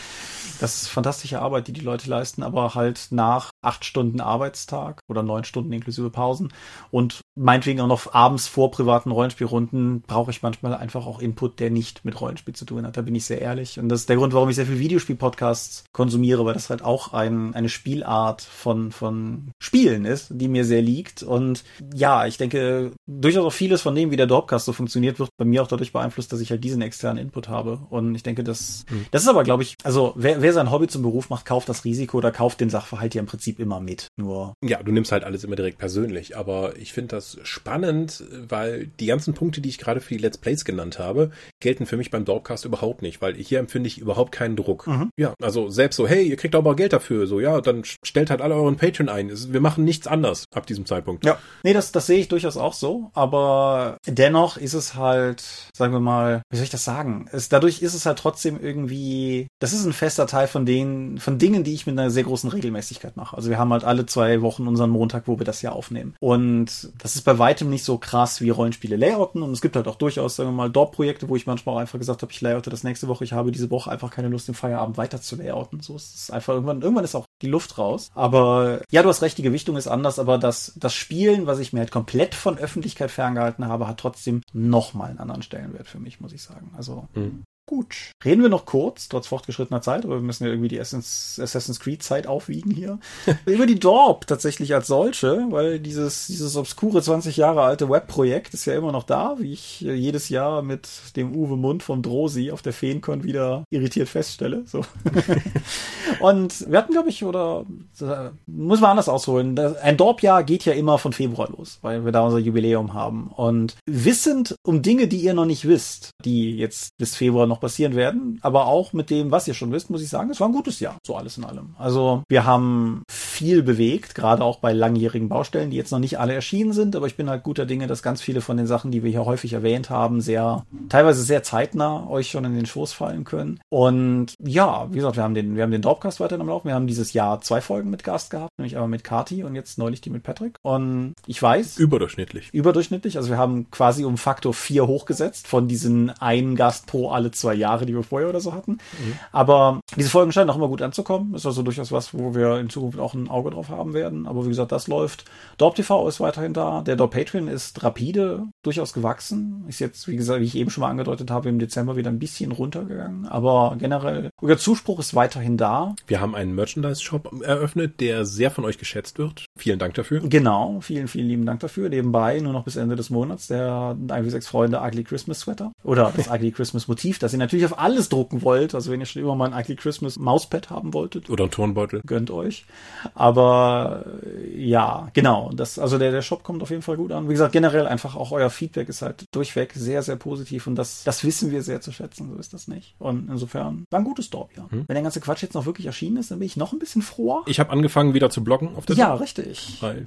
Das ist fantastische Arbeit, die die Leute leisten, aber halt nach acht Stunden Arbeitstag oder neun Stunden inklusive Pausen und meinetwegen auch noch abends vor privaten Rollenspielrunden brauche ich manchmal einfach auch Input, der nicht mit Rollenspiel zu tun hat. Da bin ich sehr ehrlich. Und das ist der Grund, warum ich sehr viel Videospiel-Podcasts konsumiere, weil das halt auch ein, eine Spielart von, von Spielen ist, die mir sehr liegt. Und ja, ich denke, durchaus auch vieles von dem, wie der Dropcast so funktioniert, wird bei mir auch dadurch beeinflusst, dass ich halt diesen externen Input habe. Und ich denke, das, mhm. das ist aber, glaube ich, also wer, wer sein Hobby zum Beruf macht, kauft das Risiko oder kauft den Sachverhalt ja im Prinzip immer mit. Nur. Ja, du nimmst halt alles immer direkt persönlich. Aber ich finde das spannend, weil die ganzen Punkte, die ich gerade für die Let's Plays genannt habe, gelten für mich beim Dropcast überhaupt nicht, weil hier empfinde ich überhaupt keinen Druck. Mhm. Ja, also selbst so, hey, ihr kriegt aber Geld dafür, so, ja, dann stellt halt alle euren Patreon ein. Wir machen nichts anders ab diesem Zeitpunkt. Ja, nee, das, das sehe ich durchaus auch so, aber dennoch ist es halt, sagen wir mal, wie soll ich das sagen? Es, dadurch ist es halt trotzdem irgendwie, das ist ein fester Teil von den, von Dingen, die ich mit einer sehr großen Regelmäßigkeit mache. Also wir haben halt alle zwei Wochen unseren Montag, wo wir das ja aufnehmen. Und das ist bei weitem nicht so krass wie Rollenspiele layouten und es gibt halt auch durchaus, sagen wir mal, Dorp-Projekte, wo ich manchmal auch einfach gesagt habe, ich layoute das nächste Woche, ich habe diese Woche einfach keine Lust, im Feierabend weiter zu layouten. So ist es einfach irgendwann, irgendwann ist auch die Luft raus. Aber ja, du hast recht, die Gewichtung ist anders, aber das, das Spielen, was ich mir halt komplett von Öffentlichkeit ferngehalten habe, hat trotzdem nochmal einen anderen Stellenwert für mich, muss ich sagen. Also mhm. Gut. Reden wir noch kurz, trotz fortgeschrittener Zeit, aber wir müssen ja irgendwie die Assassin's Creed Zeit aufwiegen hier. Über die Dorp tatsächlich als solche, weil dieses, dieses obskure 20 Jahre alte Webprojekt ist ja immer noch da, wie ich jedes Jahr mit dem Uwe Mund vom Drosi auf der Feencon wieder irritiert feststelle. So. Und wir hatten, glaube ich, oder muss man anders ausholen. Ein Dorp-Jahr geht ja immer von Februar los, weil wir da unser Jubiläum haben. Und wissend um Dinge, die ihr noch nicht wisst, die jetzt bis Februar noch passieren werden. Aber auch mit dem, was ihr schon wisst, muss ich sagen, es war ein gutes Jahr, so alles in allem. Also wir haben viel bewegt, gerade auch bei langjährigen Baustellen, die jetzt noch nicht alle erschienen sind, aber ich bin halt guter Dinge, dass ganz viele von den Sachen, die wir hier häufig erwähnt haben, sehr, teilweise sehr zeitnah euch schon in den Schoß fallen können. Und ja, wie gesagt, wir haben den, wir haben den Dropcast weiterhin am Laufen. Wir haben dieses Jahr zwei Folgen mit Gast gehabt, nämlich einmal mit Kati und jetzt neulich die mit Patrick. Und ich weiß. Überdurchschnittlich. Überdurchschnittlich. Also wir haben quasi um Faktor vier hochgesetzt von diesen einen Gast pro alle zwei Jahre, die wir vorher oder so hatten. Mhm. Aber diese Folgen scheinen auch immer gut anzukommen. Ist also durchaus was, wo wir in Zukunft auch ein Auge drauf haben werden. Aber wie gesagt, das läuft. Dorp TV ist weiterhin da. Der Dorp Patreon ist rapide, durchaus gewachsen. Ist jetzt, wie gesagt, wie ich eben schon mal angedeutet habe, im Dezember wieder ein bisschen runtergegangen. Aber generell, der Zuspruch ist weiterhin da. Wir haben einen Merchandise-Shop eröffnet, der sehr von euch geschätzt wird. Vielen Dank dafür. Genau, vielen, vielen lieben Dank dafür. Nebenbei nur noch bis Ende des Monats der 1 Freunde Ugly Christmas Sweater oder das Ugly Christmas Motiv, das ihr natürlich auf alles drucken wollt. Also wenn ihr schon immer mal ein Ugly Christmas Mauspad haben wolltet. Oder ein Turnbeutel. Gönnt euch. Aber ja, genau. Das, also der, der Shop kommt auf jeden Fall gut an. Wie gesagt, generell einfach auch euer Feedback ist halt durchweg sehr, sehr positiv und das, das wissen wir sehr zu schätzen. So ist das nicht. Und insofern war ein gutes Dorf, ja. Hm. Wenn der ganze Quatsch jetzt noch wirklich erschienen ist, dann bin ich noch ein bisschen froher. Ich habe angefangen wieder zu bloggen auf der Ja, Seite. richtig. Weil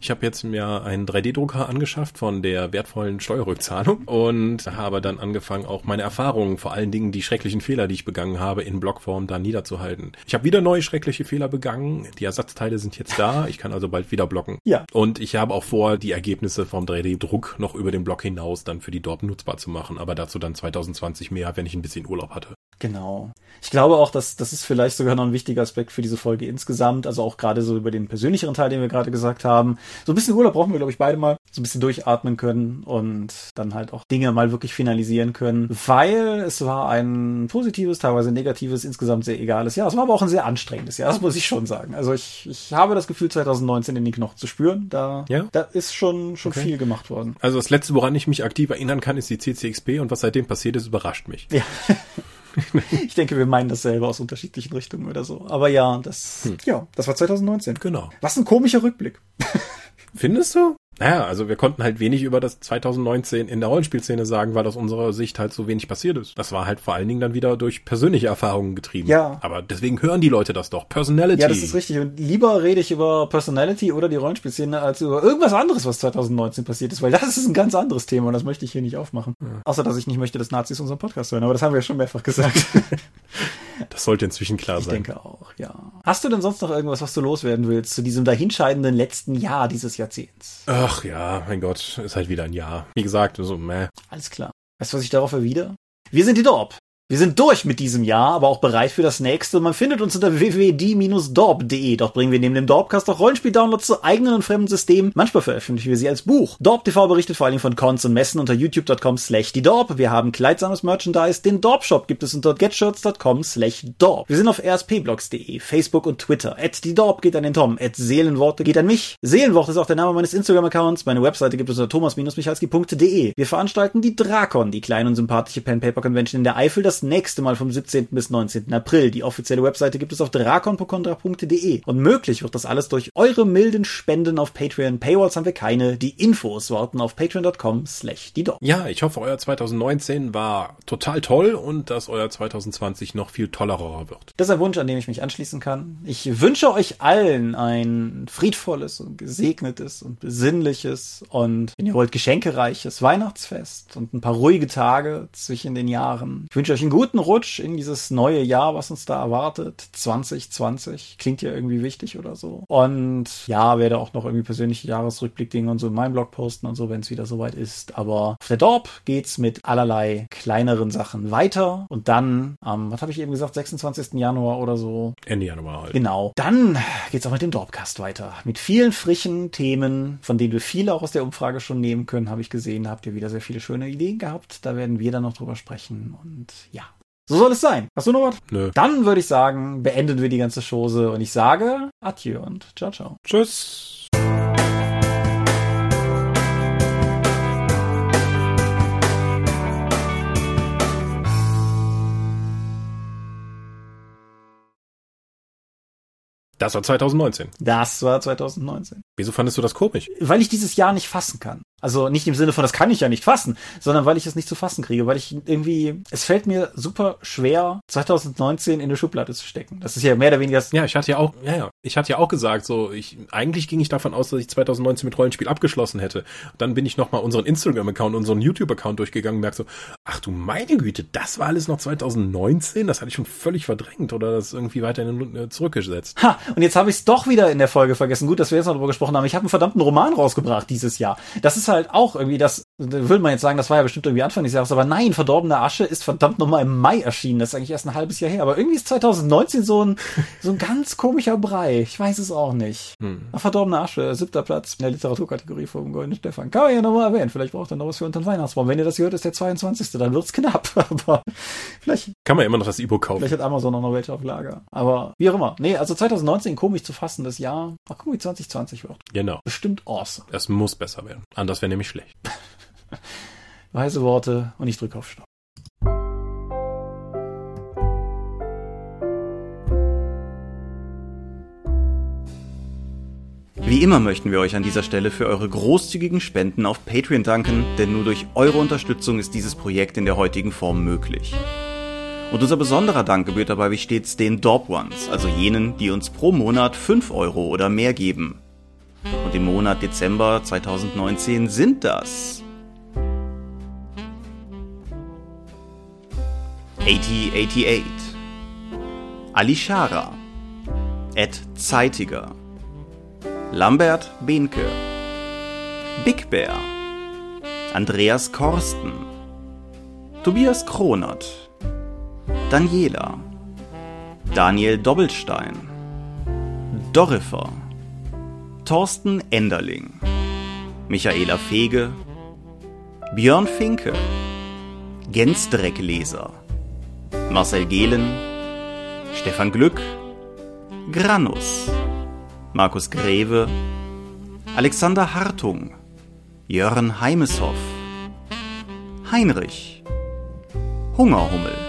ich habe jetzt mir einen 3D-Drucker angeschafft von der wertvollen Steuerrückzahlung und habe dann angefangen, auch meine Erfahrungen, vor allen Dingen die schrecklichen Fehler, die ich begangen habe, in Blockform da niederzuhalten. Ich habe wieder neue schreckliche Fehler begangen. Die Ersatzteile sind jetzt da. Ich kann also bald wieder blocken. Ja. Und ich habe auch vor, die Ergebnisse vom 3D-Druck noch über den Block hinaus dann für die dort nutzbar zu machen. Aber dazu dann 2020 mehr, wenn ich ein bisschen Urlaub hatte. Genau. Ich glaube auch, dass das ist vielleicht sogar noch ein wichtiger Aspekt für diese Folge insgesamt. Also auch gerade so über den persönlicheren Teil, den wir gerade gesagt haben. So ein bisschen Urlaub brauchen wir, glaube ich, beide mal. So ein bisschen durchatmen können und dann halt auch Dinge mal wirklich finalisieren können. Weil es war ein positives, teilweise negatives, insgesamt sehr egales Jahr. Es war aber auch ein sehr anstrengendes Jahr, das muss ich schon sagen. Also ich, ich habe das Gefühl, 2019 in den Knochen zu spüren. Da, ja? da ist schon, schon okay. viel gemacht worden. Also das letzte, woran ich mich aktiv erinnern kann, ist die CCXP und was seitdem passiert ist, überrascht mich. Ja. ich denke, wir meinen dasselbe aus unterschiedlichen Richtungen oder so. Aber ja, das, hm. ja, das war 2019. Genau. Was ein komischer Rückblick. Findest du? Naja, also wir konnten halt wenig über das 2019 in der Rollenspielszene sagen, weil aus unserer Sicht halt so wenig passiert ist. Das war halt vor allen Dingen dann wieder durch persönliche Erfahrungen getrieben. Ja. Aber deswegen hören die Leute das doch. Personality. Ja, das ist richtig. Und lieber rede ich über Personality oder die Rollenspielszene als über irgendwas anderes, was 2019 passiert ist, weil das ist ein ganz anderes Thema und das möchte ich hier nicht aufmachen. Ja. Außer, dass ich nicht möchte, dass Nazis unseren Podcast hören. Aber das haben wir ja schon mehrfach gesagt. Das sollte inzwischen klar ich sein. Ich denke auch, ja. Hast du denn sonst noch irgendwas, was du loswerden willst zu diesem dahinscheidenden letzten Jahr dieses Jahrzehnts? Ach ja, mein Gott, ist halt wieder ein Jahr. Wie gesagt, so meh. Alles klar. Weißt du, was ich darauf erwidere? Wir sind die Dorp. Wir sind durch mit diesem Jahr, aber auch bereit für das nächste. Man findet uns unter www.die-dorp.de. Dort bringen wir neben dem Dorpcast auch Rollenspiel-Downloads zu eigenen und fremden Systemen. Manchmal veröffentlichen wir sie als Buch. Dorp TV berichtet vor allem von Cons und Messen unter youtube.com slash die Dorp. Wir haben kleidsames Merchandise. Den Dorp Shop gibt es unter getshirts.com slash Dorp. Wir sind auf rspblogs.de, Facebook und Twitter. At die Dorp geht an den Tom. At Seelenworte geht an mich. Seelenworte ist auch der Name meines Instagram-Accounts. Meine Webseite gibt es unter thomas-michalski.de. Wir veranstalten die Drakon, die kleine und sympathische Pen-Paper-Convention in der Eifel. Das nächste Mal vom 17. bis 19. April. Die offizielle Webseite gibt es auf drakonpokondra.de. Und möglich wird das alles durch eure milden Spenden auf Patreon. Paywalls haben wir keine. Die Infos warten auf patreon.com slash die Ja, ich hoffe, euer 2019 war total toll und dass euer 2020 noch viel tollerer wird. Das ist ein Wunsch, an dem ich mich anschließen kann. Ich wünsche euch allen ein friedvolles und gesegnetes und besinnliches und, wenn ihr wollt, geschenkereiches Weihnachtsfest und ein paar ruhige Tage zwischen den Jahren. Ich wünsche euch einen guten Rutsch in dieses neue Jahr, was uns da erwartet. 2020. Klingt ja irgendwie wichtig oder so. Und ja, werde auch noch irgendwie persönliche Jahresrückblick-Dinge und so in meinem Blog posten und so, wenn es wieder soweit ist. Aber auf der Dorp geht's mit allerlei kleineren Sachen weiter. Und dann am, was habe ich eben gesagt, 26. Januar oder so. Ende Januar halt. Genau. Dann geht's auch mit dem Dorpcast weiter. Mit vielen frischen Themen, von denen wir viele auch aus der Umfrage schon nehmen können, habe ich gesehen. Da habt ihr wieder sehr viele schöne Ideen gehabt. Da werden wir dann noch drüber sprechen. Und ja. So soll es sein. Hast du noch was? Nö. Dann würde ich sagen, beenden wir die ganze Chose und ich sage Adieu und ciao, ciao. Tschüss. Das war 2019. Das war 2019. Wieso fandest du das komisch? Weil ich dieses Jahr nicht fassen kann. Also nicht im Sinne von, das kann ich ja nicht fassen, sondern weil ich es nicht zu fassen kriege, weil ich irgendwie, es fällt mir super schwer, 2019 in eine Schublade zu stecken. Das ist ja mehr oder weniger. Ja, ich hatte ja auch, ja, ja, ich hatte ja auch gesagt, so, ich, eigentlich ging ich davon aus, dass ich 2019 mit Rollenspiel abgeschlossen hätte. Dann bin ich nochmal unseren Instagram-Account, unseren YouTube-Account durchgegangen und merke so, ach du meine Güte, das war alles noch 2019? Das hatte ich schon völlig verdrängt oder das irgendwie weiter äh, zurückgesetzt. Ha, und jetzt habe ich es doch wieder in der Folge vergessen. Gut, dass wir jetzt noch darüber gesprochen haben. Ich habe einen verdammten Roman rausgebracht dieses Jahr. Das ist halt auch irgendwie das, Da würde man jetzt sagen, das war ja bestimmt irgendwie Anfang des Jahres, aber nein, Verdorbene Asche ist verdammt nochmal im Mai erschienen. Das ist eigentlich erst ein halbes Jahr her. Aber irgendwie ist 2019 so ein, so ein ganz komischer Brei. Ich weiß es auch nicht. Hm. Verdorbene Asche, siebter Platz in der Literaturkategorie vom Goldenen Stefan. Kann man ja nochmal erwähnen. Vielleicht braucht er noch was für unter den Weihnachtsbaum. Wenn ihr das hört, ist der 22. Dann wird's knapp. Aber vielleicht. Kann man immer noch das E-Book kaufen. Vielleicht hat Amazon auch noch welche auf Lager. Aber wie auch immer. Nee, also 2019 komisch zu fassen, das Jahr. Mal gucken, wie 2020 wird. Genau. Bestimmt awesome. Es muss besser werden. Anders wäre nämlich schlecht. Weise Worte und ich drücke auf Stopp. Wie immer möchten wir euch an dieser Stelle für eure großzügigen Spenden auf Patreon danken, denn nur durch eure Unterstützung ist dieses Projekt in der heutigen Form möglich. Und unser besonderer Dank gebührt dabei wie stets den Dorp Ones, also jenen, die uns pro Monat 5 Euro oder mehr geben. Und im Monat Dezember 2019 sind das 8088 Alishara Ed Zeitiger. Lambert Behnke. Big Bear. Andreas Korsten. Tobias Kronert Daniela. Daniel Doppelstein. Dorifer Thorsten Enderling. Michaela Fege. Björn Finke. Gensdreckleser Marcel Gehlen, Stefan Glück, Granus, Markus Greve, Alexander Hartung, Jörn Heimeshoff, Heinrich, Hungerhummel,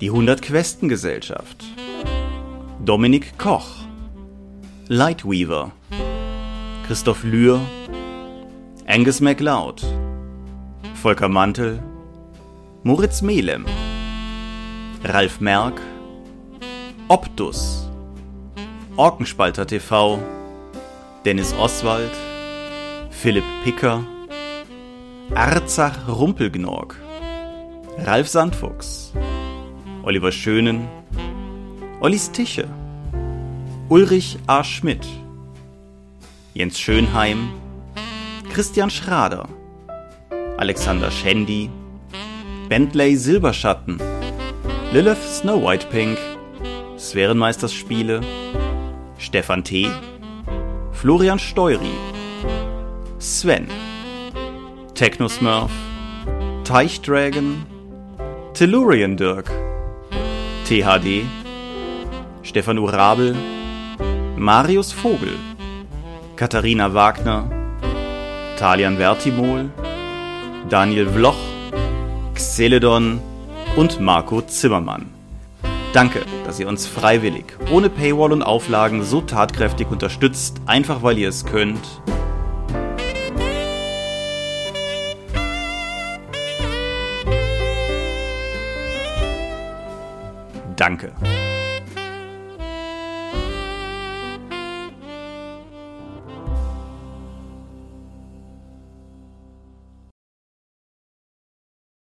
die 100 Questen Gesellschaft, Dominik Koch, Lightweaver, Christoph Lühr, Angus MacLeod, Volker Mantel, Moritz Melem, Ralf Merck, Optus, Orkenspalter TV, Dennis Oswald, Philipp Picker, Arzach Rumpelgnorg, Ralf Sandfuchs, Oliver Schönen, Ollis Tische, Ulrich A. Schmidt, Jens Schönheim, Christian Schrader, Alexander Schendi, Bentley Silberschatten, Lilith Snow White Pink, Sphärenmeisterspiele, Stefan T., Florian Steury, Sven, Technosmurf, Teichdragon, Tellurian Dirk, THD, Stefan Urabel, Marius Vogel, Katharina Wagner, Talian Vertimol, Daniel Vloch, Xeledon, und Marco Zimmermann. Danke, dass ihr uns freiwillig, ohne Paywall und Auflagen so tatkräftig unterstützt, einfach weil ihr es könnt. Danke.